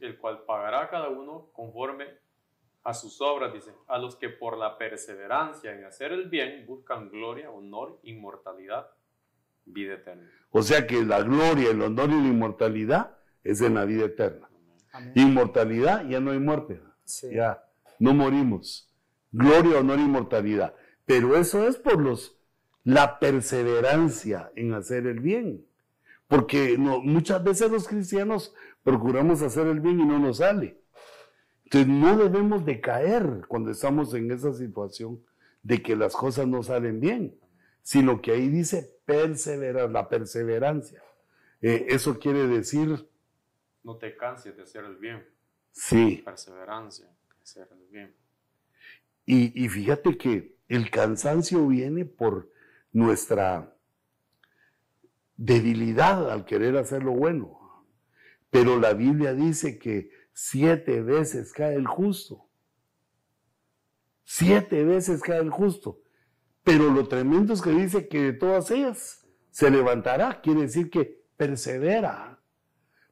C: el cual pagará a cada uno conforme a sus obras, dice, a los que por la perseverancia en hacer el bien buscan gloria, honor, inmortalidad, vida eterna.
A: O sea que la gloria, el honor y la inmortalidad es en la vida eterna. Inmortalidad, ya no hay muerte, ya no morimos. Gloria, honor, inmortalidad. Pero eso es por los la perseverancia en hacer el bien. Porque muchas veces los cristianos procuramos hacer el bien y no nos sale. Entonces no debemos de caer cuando estamos en esa situación de que las cosas no salen bien, sino que ahí dice perseverar, la perseverancia. Eh, eso quiere decir...
C: No te canses de hacer el bien.
A: Sí.
C: Perseverancia,
A: Y, y fíjate que el cansancio viene por nuestra debilidad al querer hacer lo bueno. Pero la Biblia dice que siete veces cae el justo. Siete veces cae el justo. Pero lo tremendo es que dice que de todas ellas se levantará. Quiere decir que persevera.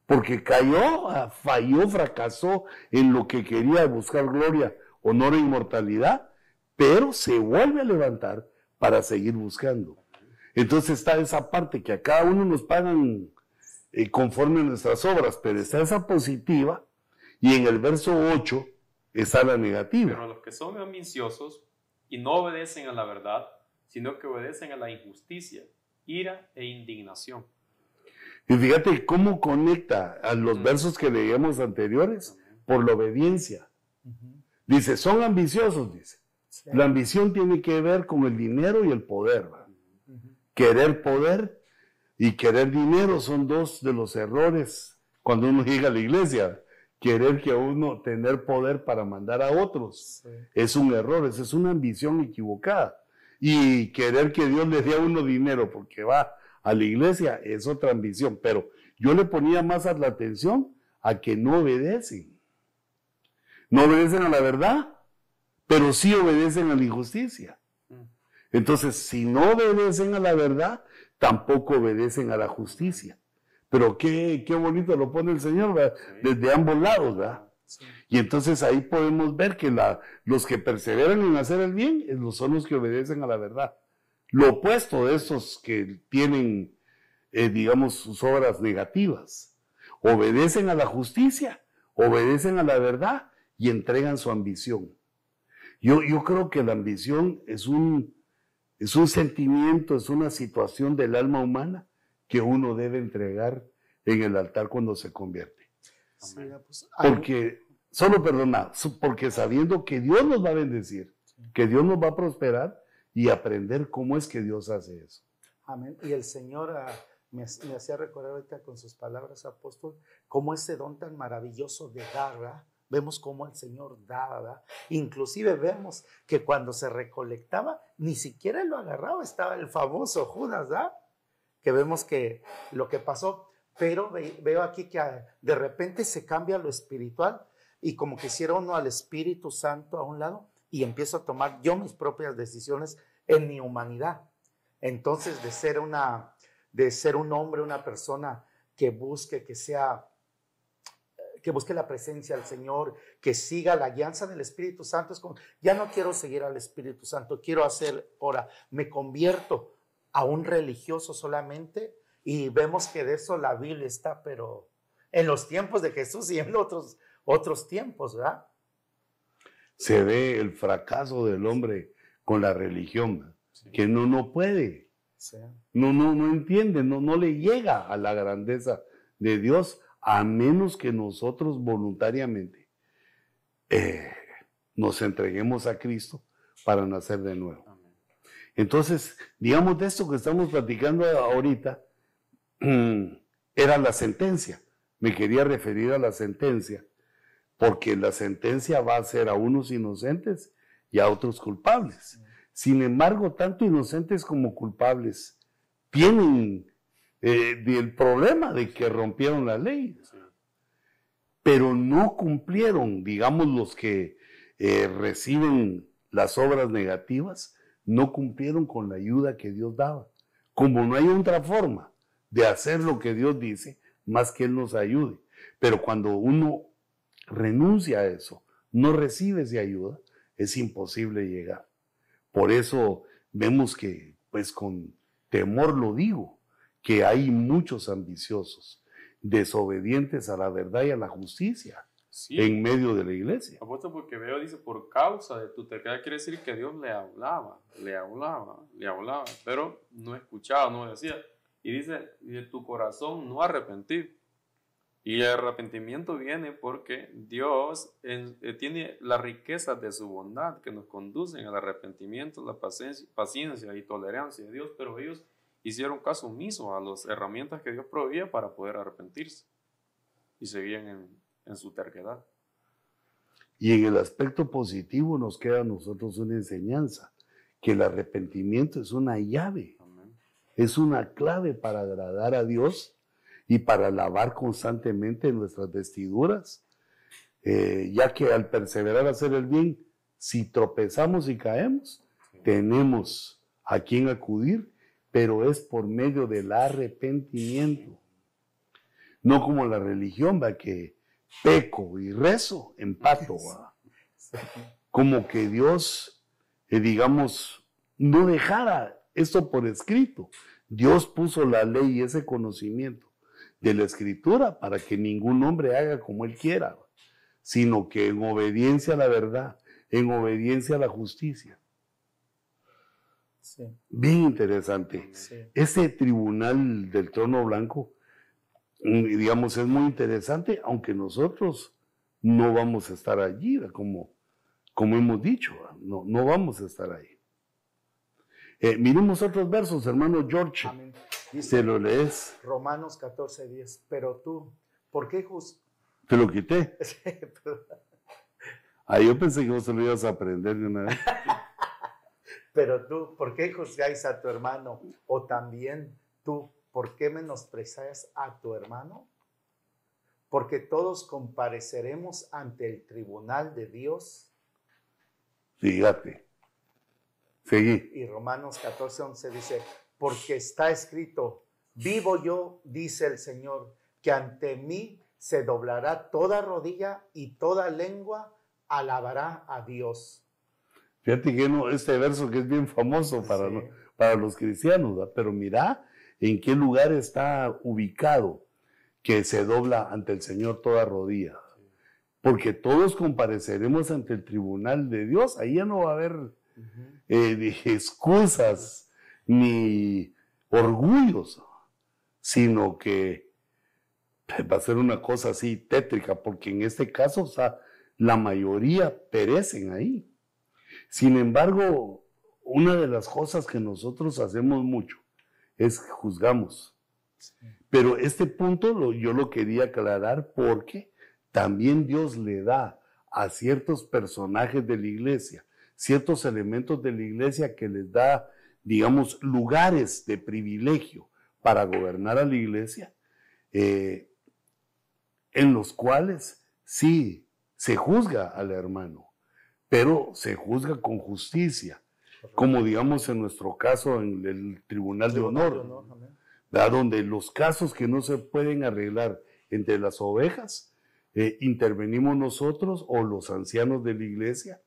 A: Porque cayó, ah, falló, fracasó en lo que quería buscar gloria, honor e inmortalidad, pero se vuelve a levantar para seguir buscando. Entonces está esa parte que a cada uno nos pagan eh, conforme a nuestras obras, pero está esa positiva y en el verso 8 está la negativa.
C: Pero los que son ambiciosos y no obedecen a la verdad, sino que obedecen a la injusticia, ira e indignación.
A: Y fíjate cómo conecta a los versos que leíamos anteriores por la obediencia. Dice, son ambiciosos, dice. La ambición tiene que ver con el dinero y el poder. Querer poder y querer dinero son dos de los errores cuando uno llega a la iglesia. Querer que uno tener poder para mandar a otros es un error, esa es una ambición equivocada. Y querer que Dios le dé a uno dinero porque va a la iglesia es otra ambición. Pero yo le ponía más la atención a que no obedecen. No obedecen a la verdad, pero sí obedecen a la injusticia. Entonces, si no obedecen a la verdad, tampoco obedecen a la justicia. Pero qué, qué bonito lo pone el Señor, ¿verdad? desde ambos lados, ¿verdad? Y entonces ahí podemos ver que la, los que perseveran en hacer el bien son los que obedecen a la verdad. Lo opuesto de esos que tienen, eh, digamos, sus obras negativas. Obedecen a la justicia, obedecen a la verdad y entregan su ambición. Yo, yo creo que la ambición es un, es un sentimiento, es una situación del alma humana que uno debe entregar en el altar cuando se convierte. Pues, porque, solo perdona, porque sabiendo que Dios nos va a bendecir, que Dios nos va a prosperar y aprender cómo es que Dios hace eso.
B: Amén. Y el Señor, ah, me, hacía recordar ahorita con sus palabras, apóstol, cómo ese don tan maravilloso de dar, Vemos cómo el Señor daba, inclusive vemos que cuando se recolectaba, ni siquiera lo agarraba, estaba el famoso Judas, ¿verdad? Que vemos que lo que pasó, pero veo aquí que ah, de repente se cambia lo espiritual y como que hiciera uno al Espíritu Santo a un lado y empiezo a tomar yo mis propias decisiones en mi humanidad. Entonces, de ser una, de ser un hombre, una persona que busque, que sea, que busque la presencia del Señor, que siga la guianza del Espíritu Santo, es como, ya no quiero seguir al Espíritu Santo, quiero hacer ahora, me convierto a un religioso solamente y vemos que de eso la Biblia está, pero en los tiempos de Jesús y en otros, otros tiempos, ¿verdad?
A: Se ve el fracaso del hombre con la religión, que no, no puede, no, no, no entiende, no, no le llega a la grandeza de Dios a menos que nosotros voluntariamente eh, nos entreguemos a Cristo para nacer de nuevo. Entonces, digamos de esto que estamos platicando ahorita, era la sentencia. Me quería referir a la sentencia, porque la sentencia va a ser a unos inocentes y a otros culpables. Sin embargo, tanto inocentes como culpables tienen eh, el problema de que rompieron la ley, pero no cumplieron, digamos, los que eh, reciben las obras negativas, no cumplieron con la ayuda que Dios daba. Como no hay otra forma de hacer lo que Dios dice, más que Él nos ayude. Pero cuando uno renuncia a eso, no recibe esa ayuda, es imposible llegar. Por eso vemos que, pues con temor lo digo, que hay muchos ambiciosos, desobedientes a la verdad y a la justicia en medio de la iglesia.
C: Apuesto porque veo, dice, por causa de tu terquedad, quiere decir que Dios le hablaba, le hablaba, le hablaba, pero no escuchaba, no decía. Y dice, de tu corazón no arrepentir. Y el arrepentimiento viene porque Dios eh, tiene la riqueza de su bondad que nos conducen al arrepentimiento, la paciencia, paciencia y tolerancia de Dios, pero ellos hicieron caso omiso a las herramientas que Dios proveía para poder arrepentirse. Y seguían en, en su terquedad.
A: Y en el aspecto positivo nos queda a nosotros una enseñanza, que el arrepentimiento es una llave, es una clave para agradar a Dios y para lavar constantemente nuestras vestiduras, eh, ya que al perseverar a hacer el bien, si tropezamos y caemos, tenemos a quien acudir, pero es por medio del arrepentimiento. No como la religión, va que peco y rezo, empato. ¿va? Como que Dios, eh, digamos, no dejara esto por escrito. Dios puso la ley y ese conocimiento de la escritura para que ningún hombre haga como él quiera, sino que en obediencia a la verdad, en obediencia a la justicia. Bien interesante. Ese tribunal del trono blanco, mm, digamos, es muy interesante, aunque nosotros no vamos a estar allí, como, como hemos dicho, no, no vamos a estar ahí. Eh, miremos otros versos, hermano George. Amén. Se lo lees.
B: Romanos 14, 10. Pero tú, ¿por qué juzgas?
A: Te lo quité. ah, yo pensé que vos se lo ibas a aprender de una vez.
B: pero tú, ¿por qué juzgáis a tu hermano? O también tú, ¿por qué menosprecias a tu hermano? Porque todos compareceremos ante el tribunal de Dios.
A: Fíjate. Seguí.
B: Y Romanos 14, 11 dice, porque está escrito, vivo yo, dice el Señor, que ante mí se doblará toda rodilla y toda lengua alabará a Dios.
A: Fíjate que no, este verso que es bien famoso para, para los cristianos, pero mira en qué lugar está ubicado que se dobla ante el Señor toda rodilla. Porque todos compareceremos ante el tribunal de Dios, ahí ya no va a haber eh, excusas ni orgullos, sino que va a ser una cosa así tétrica, porque en este caso la mayoría perecen ahí. Sin embargo, una de las cosas que nosotros hacemos mucho es juzgamos Pero este punto lo, yo lo quería aclarar porque también Dios le da a ciertos personajes de la iglesia, ciertos elementos de la iglesia que les da, digamos, lugares de privilegio para gobernar a la iglesia, eh, en los cuales sí se juzga al hermano, pero se juzga con justicia, como digamos en nuestro caso en el Tribunal de Honor, donde los casos que no se pueden arreglar entre las ovejas, eh, intervenimos nosotros o los ancianos de la iglesia.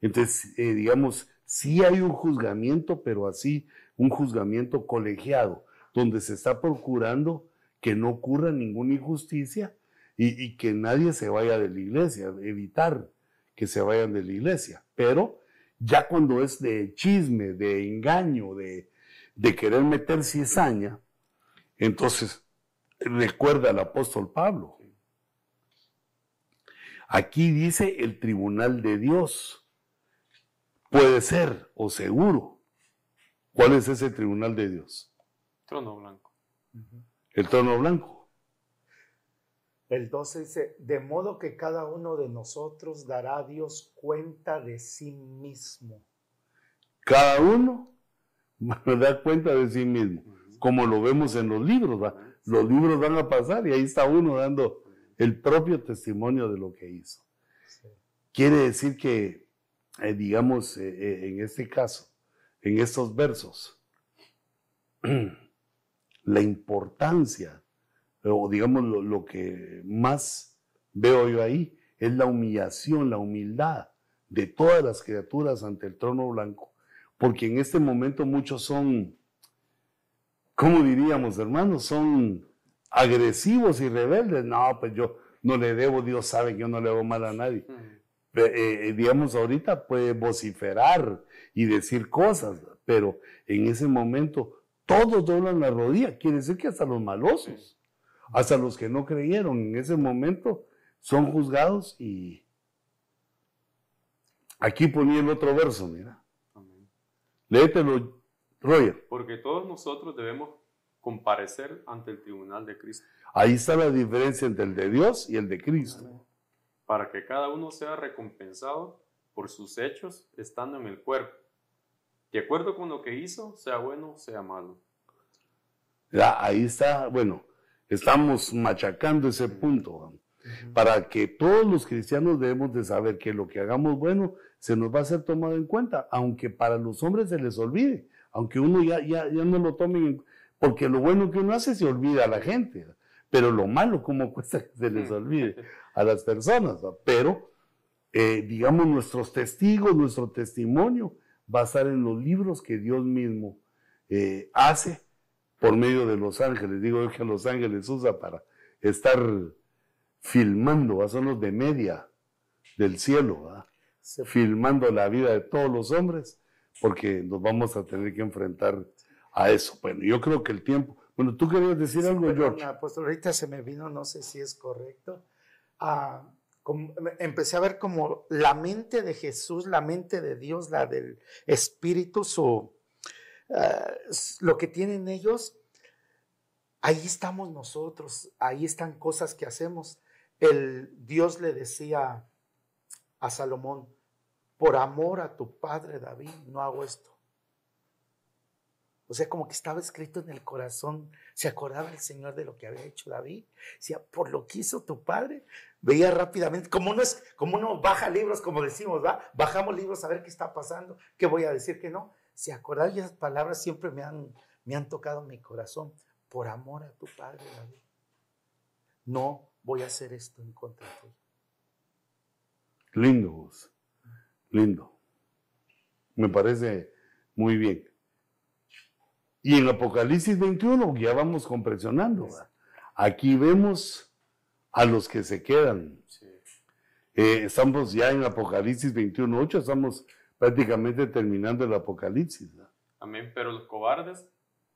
A: Entonces, eh, digamos, sí hay un juzgamiento, pero así un juzgamiento colegiado, donde se está procurando que no ocurra ninguna injusticia y, que nadie se vaya de la iglesia, evitar que se vayan de la iglesia. Pero ya cuando es de chisme, de engaño, de, de querer meter cizaña, entonces recuerda al apóstol Pablo. Aquí dice el tribunal de Dios. Puede ser o seguro. ¿Cuál es ese tribunal de Dios?
C: Trono blanco.
A: El trono blanco.
B: El 12 dice, de modo que cada uno de nosotros dará a Dios cuenta de sí mismo.
A: Cada uno da cuenta de sí mismo, como lo vemos en los libros. Los libros van a pasar y ahí está uno dando el propio testimonio de lo que hizo. Quiere decir que, eh, digamos, eh, eh, en este caso, en estos versos, la importancia o digamos lo, que más veo yo ahí, es la humillación, la humildad de todas las criaturas ante el trono blanco, porque en este momento muchos son, ¿cómo diríamos, hermanos? Son agresivos y rebeldes. No, pues yo no le debo, Dios sabe que yo no le hago mal a nadie. Eh, eh, digamos, ahorita puede vociferar y decir cosas, pero en ese momento todos doblan la rodilla, quiere decir que hasta los malosos hasta los que no creyeron en ese momento son juzgados y aquí ponía el otro verso, mira. Léetelo, Roger.
C: Porque todos nosotros debemos comparecer ante el tribunal de Cristo.
A: Ahí está la diferencia entre el de Dios y el de Cristo.
C: Para que cada uno sea recompensado por sus hechos estando en el cuerpo. De acuerdo con lo que hizo, sea bueno, sea malo.
A: Ya, ahí está, bueno, Estamos machacando ese punto. Para que todos los cristianos debemos de saber que lo que hagamos bueno se nos va a ser tomado en cuenta, aunque para los hombres se les olvide, aunque uno ya, ya, ya no lo tome en porque lo bueno que uno hace se olvida a la gente, pero lo malo, como cuesta que se les olvide a las personas? Pero, eh, digamos, nuestros testigos, nuestro testimonio va a estar en los libros que Dios mismo eh, hace por medio de los ángeles. Digo que los ángeles usa para estar filmando, son los de media del cielo, filmando la vida de todos los hombres, porque nos vamos a tener que enfrentar a eso. Bueno, yo creo que el tiempo... Bueno, tú querías decir algo, George.
B: Apóstol, ahorita se me vino, no sé si es correcto. Ah, empecé a ver como la mente de Jesús, la mente de Dios, la del Espíritu, su, Ah, lo que tienen ellos, ahí estamos nosotros, ahí están cosas que hacemos. El Dios le decía a Salomón, por amor a tu padre David, no hago esto. O sea, como que estaba escrito en el corazón. Se acordaba el Señor de lo que había hecho David. Decía, por lo que hizo tu padre. Veía rápidamente, como uno, es, como uno baja libros, como decimos, ¿va? Bajamos libros a ver qué está pasando. ¿Qué voy a decir que no? Si acordar esas palabras siempre me han, me han tocado mi corazón. Por amor a tu padre, David. No voy a hacer esto en contra de ti.
A: Lindo. Lindo. Me parece muy bien. Y en Apocalipsis 21 ya vamos compresionando. Aquí vemos a los que se quedan. Eh, estamos ya en Apocalipsis 21.8, estamos prácticamente terminando el Apocalipsis.
C: Amén, pero los cobardes,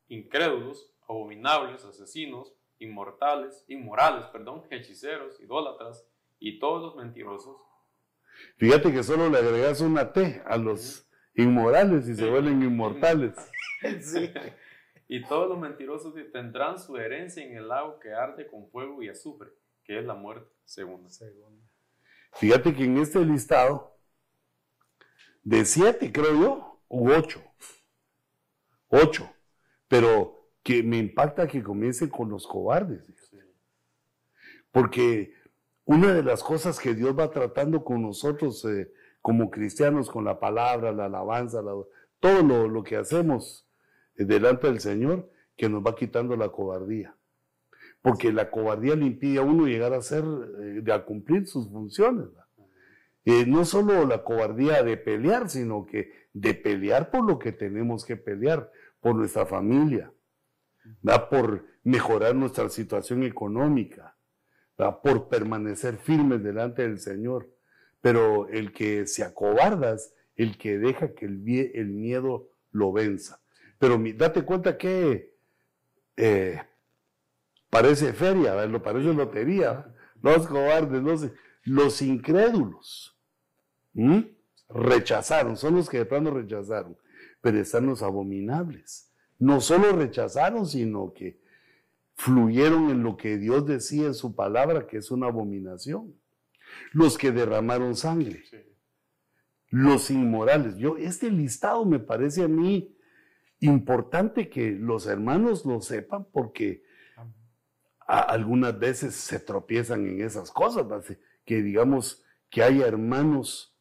C: incrédulos, abominables, asesinos, inmortales, inmorales, perdón, hechiceros, idólatras y todos los mentirosos.
A: Fíjate que solo le agregas una T a los inmorales y se vuelven inmortales.
C: Y todos los mentirosos tendrán su herencia en el lago que arde con fuego y azufre, que es la muerte segunda.
A: Fíjate que en este listado, de siete, creo yo, u ocho, ocho, pero que me impacta que comience con los cobardes. Porque una de las cosas que Dios va tratando con nosotros eh, como cristianos, con la palabra, la alabanza, todo lo, que hacemos eh, delante del Señor, que nos va quitando la cobardía. Porque la cobardía le impide a uno llegar a ser, eh, a cumplir sus funciones. no solo la cobardía de pelear, sino que de pelear por lo que tenemos que pelear, por nuestra familia, por mejorar nuestra situación económica, por permanecer firmes delante del Señor. Pero el que se acobarda es el que deja que el, el miedo lo venza. Pero date cuenta que eh, parece feria, lo parece lotería. Los cobardes, los, los incrédulos rechazaron, son los que de plano rechazaron, pero están los abominables. No solo rechazaron, sino que fluyeron en lo que Dios decía en su palabra, que es una abominación. Los que derramaron sangre. Los inmorales. Yo, este listado me parece a mí importante que los hermanos lo sepan porque algunas veces se tropiezan en esas cosas, que digamos que haya hermanos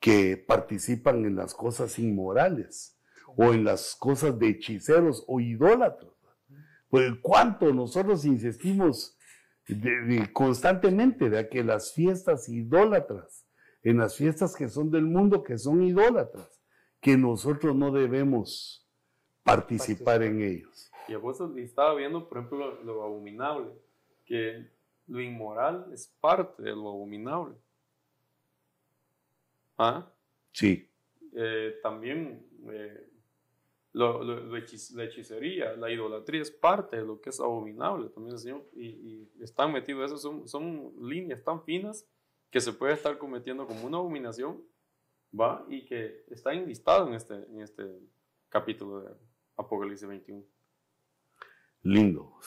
A: que participan en las cosas inmorales o en las cosas de hechiceros o idólatros. Pues cuánto nosotros insistimos constantemente de que las fiestas idólatras, en las fiestas que son del mundo, que son idólatras, que nosotros no debemos participar en ellos.
C: Y a vos estaba viendo, por ejemplo, lo, abominable, que lo inmoral es parte de lo abominable. ¿Ah?
A: Sí.
C: Eh, también eh, lo, la hechicería, la idolatría es parte de lo que es abominable también, Señor. Y, están metidos, eso son, son líneas tan finas que se puede estar cometiendo como una abominación, ¿va? Y que está enlistado en este, en este capítulo de Apocalipsis 21.
A: Lindo,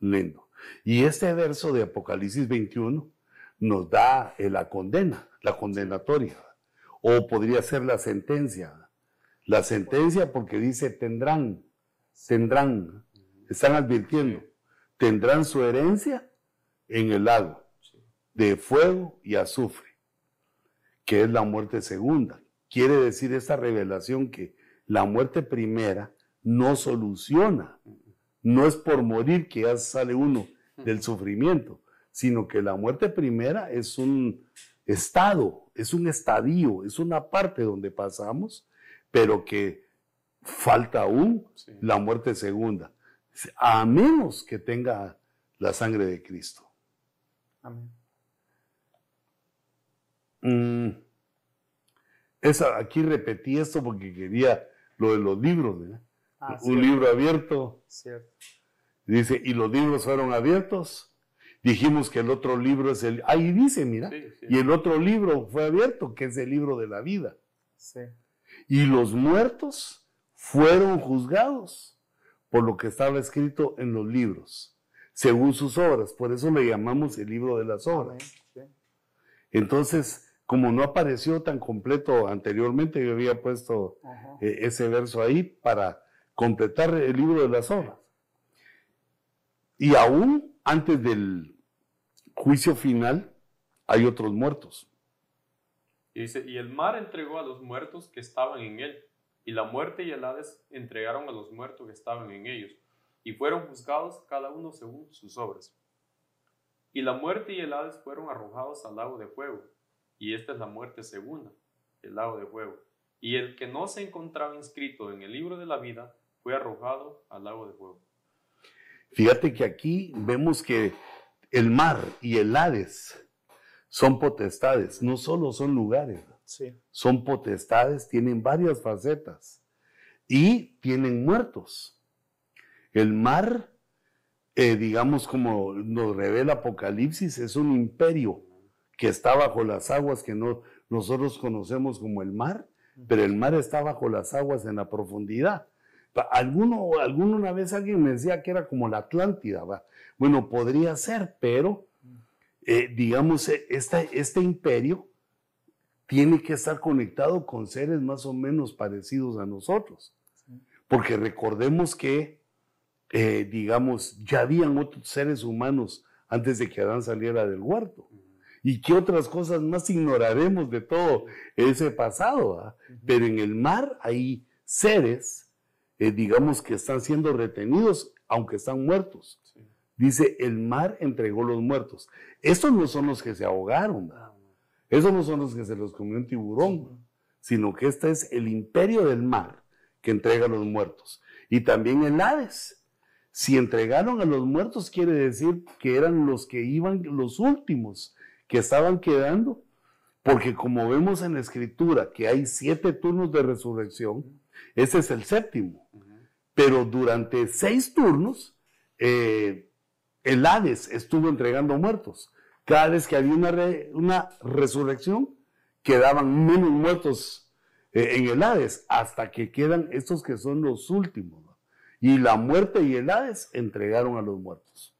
A: lindo. Y este verso de Apocalipsis 21 nos da la condena, la condenatoria, o podría ser la sentencia la sentencia porque dice tendrán, tendrán, están advirtiendo, tendrán su herencia en el lago de fuego y azufre, que es la muerte segunda. Quiere decir esta revelación que la muerte primera no soluciona, no es por morir que ya sale uno del sufrimiento, sino que la muerte primera es un estado, es un estadio, es una parte donde pasamos pero que falta aún la muerte segunda, a menos que tenga la sangre de Cristo. Amén. Mm, esa, aquí repetí esto porque quería lo de los libros, ah, un libro abierto. Dice, y los libros fueron abiertos. Dijimos que el otro libro es el... Ahí dice, mira. Y el otro libro fue abierto, que es el libro de la vida. Sí y los muertos fueron juzgados por lo que estaba escrito en los libros, según sus obras. Por eso le llamamos el libro de las obras. Entonces, como no apareció tan completo anteriormente, yo había puesto eh, ese verso ahí para completar el libro de las obras. Y aún antes del juicio final, hay otros muertos.
C: Y dice, y el mar entregó a los muertos que estaban en él, y la muerte y el Hades entregaron a los muertos que estaban en ellos, y fueron juzgados cada uno según sus obras. Y la muerte y el Hades fueron arrojados al lago de fuego, y esta es la muerte segunda, el lago de fuego. Y el que no se encontraba inscrito en el libro de la vida fue arrojado al lago de fuego.
A: Fíjate que aquí vemos que el mar y el Hades son potestades, no solo son lugares, son potestades, tienen varias facetas y tienen muertos. El mar, eh, digamos como nos revela Apocalipsis, es un imperio que está bajo las aguas que no, nosotros conocemos como el mar, pero el mar está bajo las aguas en la profundidad. Alguno, alguno una vez alguien me decía que era como la Atlántida, ¿va? Bueno, podría ser, pero eh, digamos, eh, este imperio tiene que estar conectado con seres más o menos parecidos a nosotros. Porque recordemos que, eh, digamos, ya habían otros seres humanos antes de que Adán saliera del huerto. ¿Y qué otras cosas más ignoraremos de todo ese pasado? Pero en el mar hay seres, digamos, que están siendo retenidos, aunque están muertos. Dice, el mar entregó los muertos. Estos no son los que se ahogaron, esos no son los que se los comió un tiburón, sino que este es el imperio del mar que entrega a los muertos. Y también el Hades. Si entregaron a los muertos, quiere decir que eran los que iban, los últimos que estaban quedando, porque como vemos en la escritura que hay siete turnos de resurrección, ese es el séptimo. Pero durante seis turnos, eh, el Hades estuvo entregando muertos. Cada vez que había una, una resurrección, quedaban menos muertos eh, en el Hades, hasta que quedan estos que son los últimos. Y la muerte y el Hades entregaron a los muertos.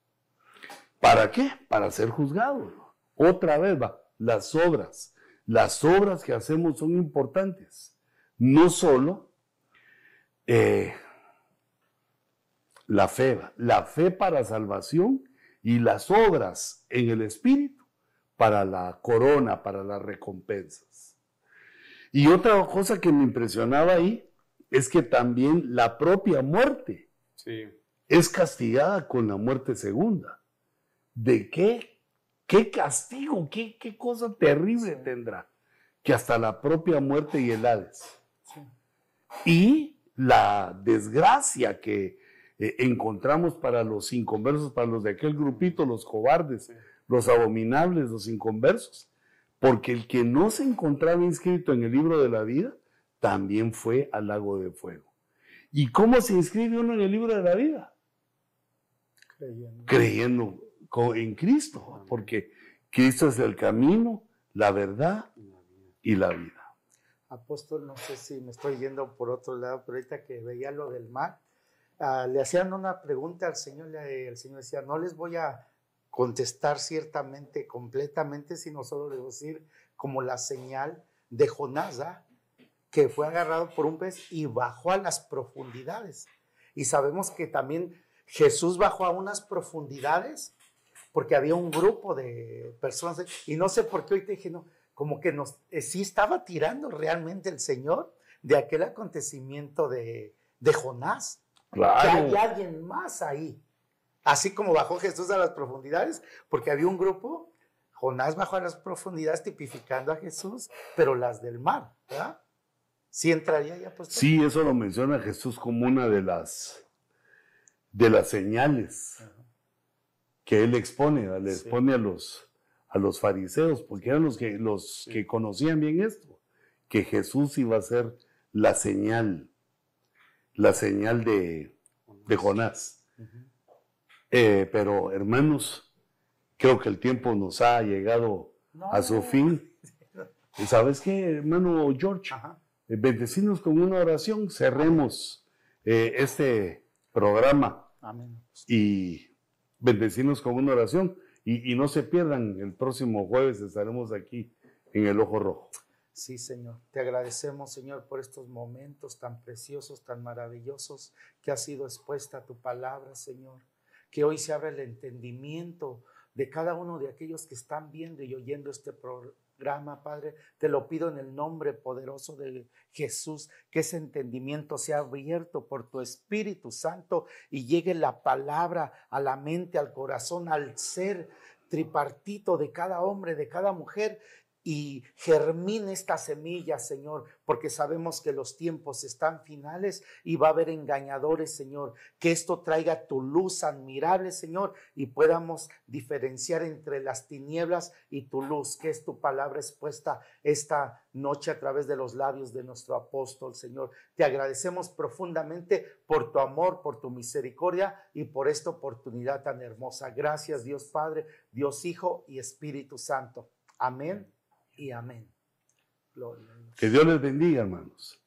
A: ¿Para qué? Para ser juzgados. Otra vez va, las obras. Las obras que hacemos son importantes. No solo eh, la fe, la fe para salvación y las obras en el Espíritu para la corona, para las recompensas. Y otra cosa que me impresionaba ahí es que también la propia muerte es castigada con la muerte segunda. ¿De qué? ¿Qué castigo? ¿Qué, qué cosa terrible tendrá? Que hasta la propia muerte y el Hades. Y la desgracia que eh, encontramos para los inconversos, para los de aquel grupito, los cobardes, los abominables, los inconversos. Porque el que no se encontraba inscrito en el libro de la vida, también fue al lago de fuego. ¿Y cómo se inscribe uno en el libro de la vida? Creyendo. Creyendo en Cristo, porque Cristo es el camino, la verdad y la vida.
B: Apóstol, no sé si me estoy yendo por otro lado, pero ahorita que veía lo del mar, Ah, le hacían una pregunta al Señor y el Señor decía, no les voy a contestar ciertamente, completamente, sino solo les voy a decir como la señal de Jonás, que fue agarrado por un pez y bajó a las profundidades. Y sabemos que también Jesús bajó a unas profundidades porque había un grupo de personas, y no sé por qué hoy te dije, no, como que nos, eh, sí estaba tirando realmente el Señor de aquel acontecimiento de, de Jonás que hay alguien más ahí. Así como bajó Jesús a las profundidades, porque había un grupo, Jonás bajó a las profundidades tipificando a Jesús, pero las del mar, ¿verdad? Sí entraría ya pues.
A: Sí, eso lo menciona Jesús como una de las de las señales que él expone, le expone a los a los fariseos, porque eran los que los que conocían bien esto, que Jesús iba a ser la señal la señal de, Jonás. Eh, pero hermanos, creo que el tiempo nos ha llegado a su fin. ¿Y sabes qué, hermano George? Eh, bendecinos con una oración, cerremos eh, este programa. Amén. Y bendecinos con una oración. Y, y no se pierdan, el próximo jueves estaremos aquí en el Ojo Rojo.
B: Sí, Señor. Te agradecemos, Señor, por estos momentos tan preciosos, tan maravillosos que ha sido expuesta tu palabra, Señor. Que hoy se abra el entendimiento de cada uno de aquellos que están viendo y oyendo este programa, Padre. Te lo pido en el nombre poderoso de Jesús, que ese entendimiento sea abierto por tu Espíritu Santo y llegue la palabra a la mente, al corazón, al ser tripartito de cada hombre, de cada mujer y germine esta semilla, Señor, porque sabemos que los tiempos están finales y va a haber engañadores, Señor. Que esto traiga tu luz admirable, Señor, y podamos diferenciar entre las tinieblas y tu luz, que es tu palabra expuesta esta noche a través de los labios de nuestro apóstol, Señor. Te agradecemos profundamente por tu amor, por tu misericordia y por esta oportunidad tan hermosa. Gracias, Dios Padre, Dios Hijo y Espíritu Santo. Amén y amén.
A: Que Dios les bendiga, hermanos.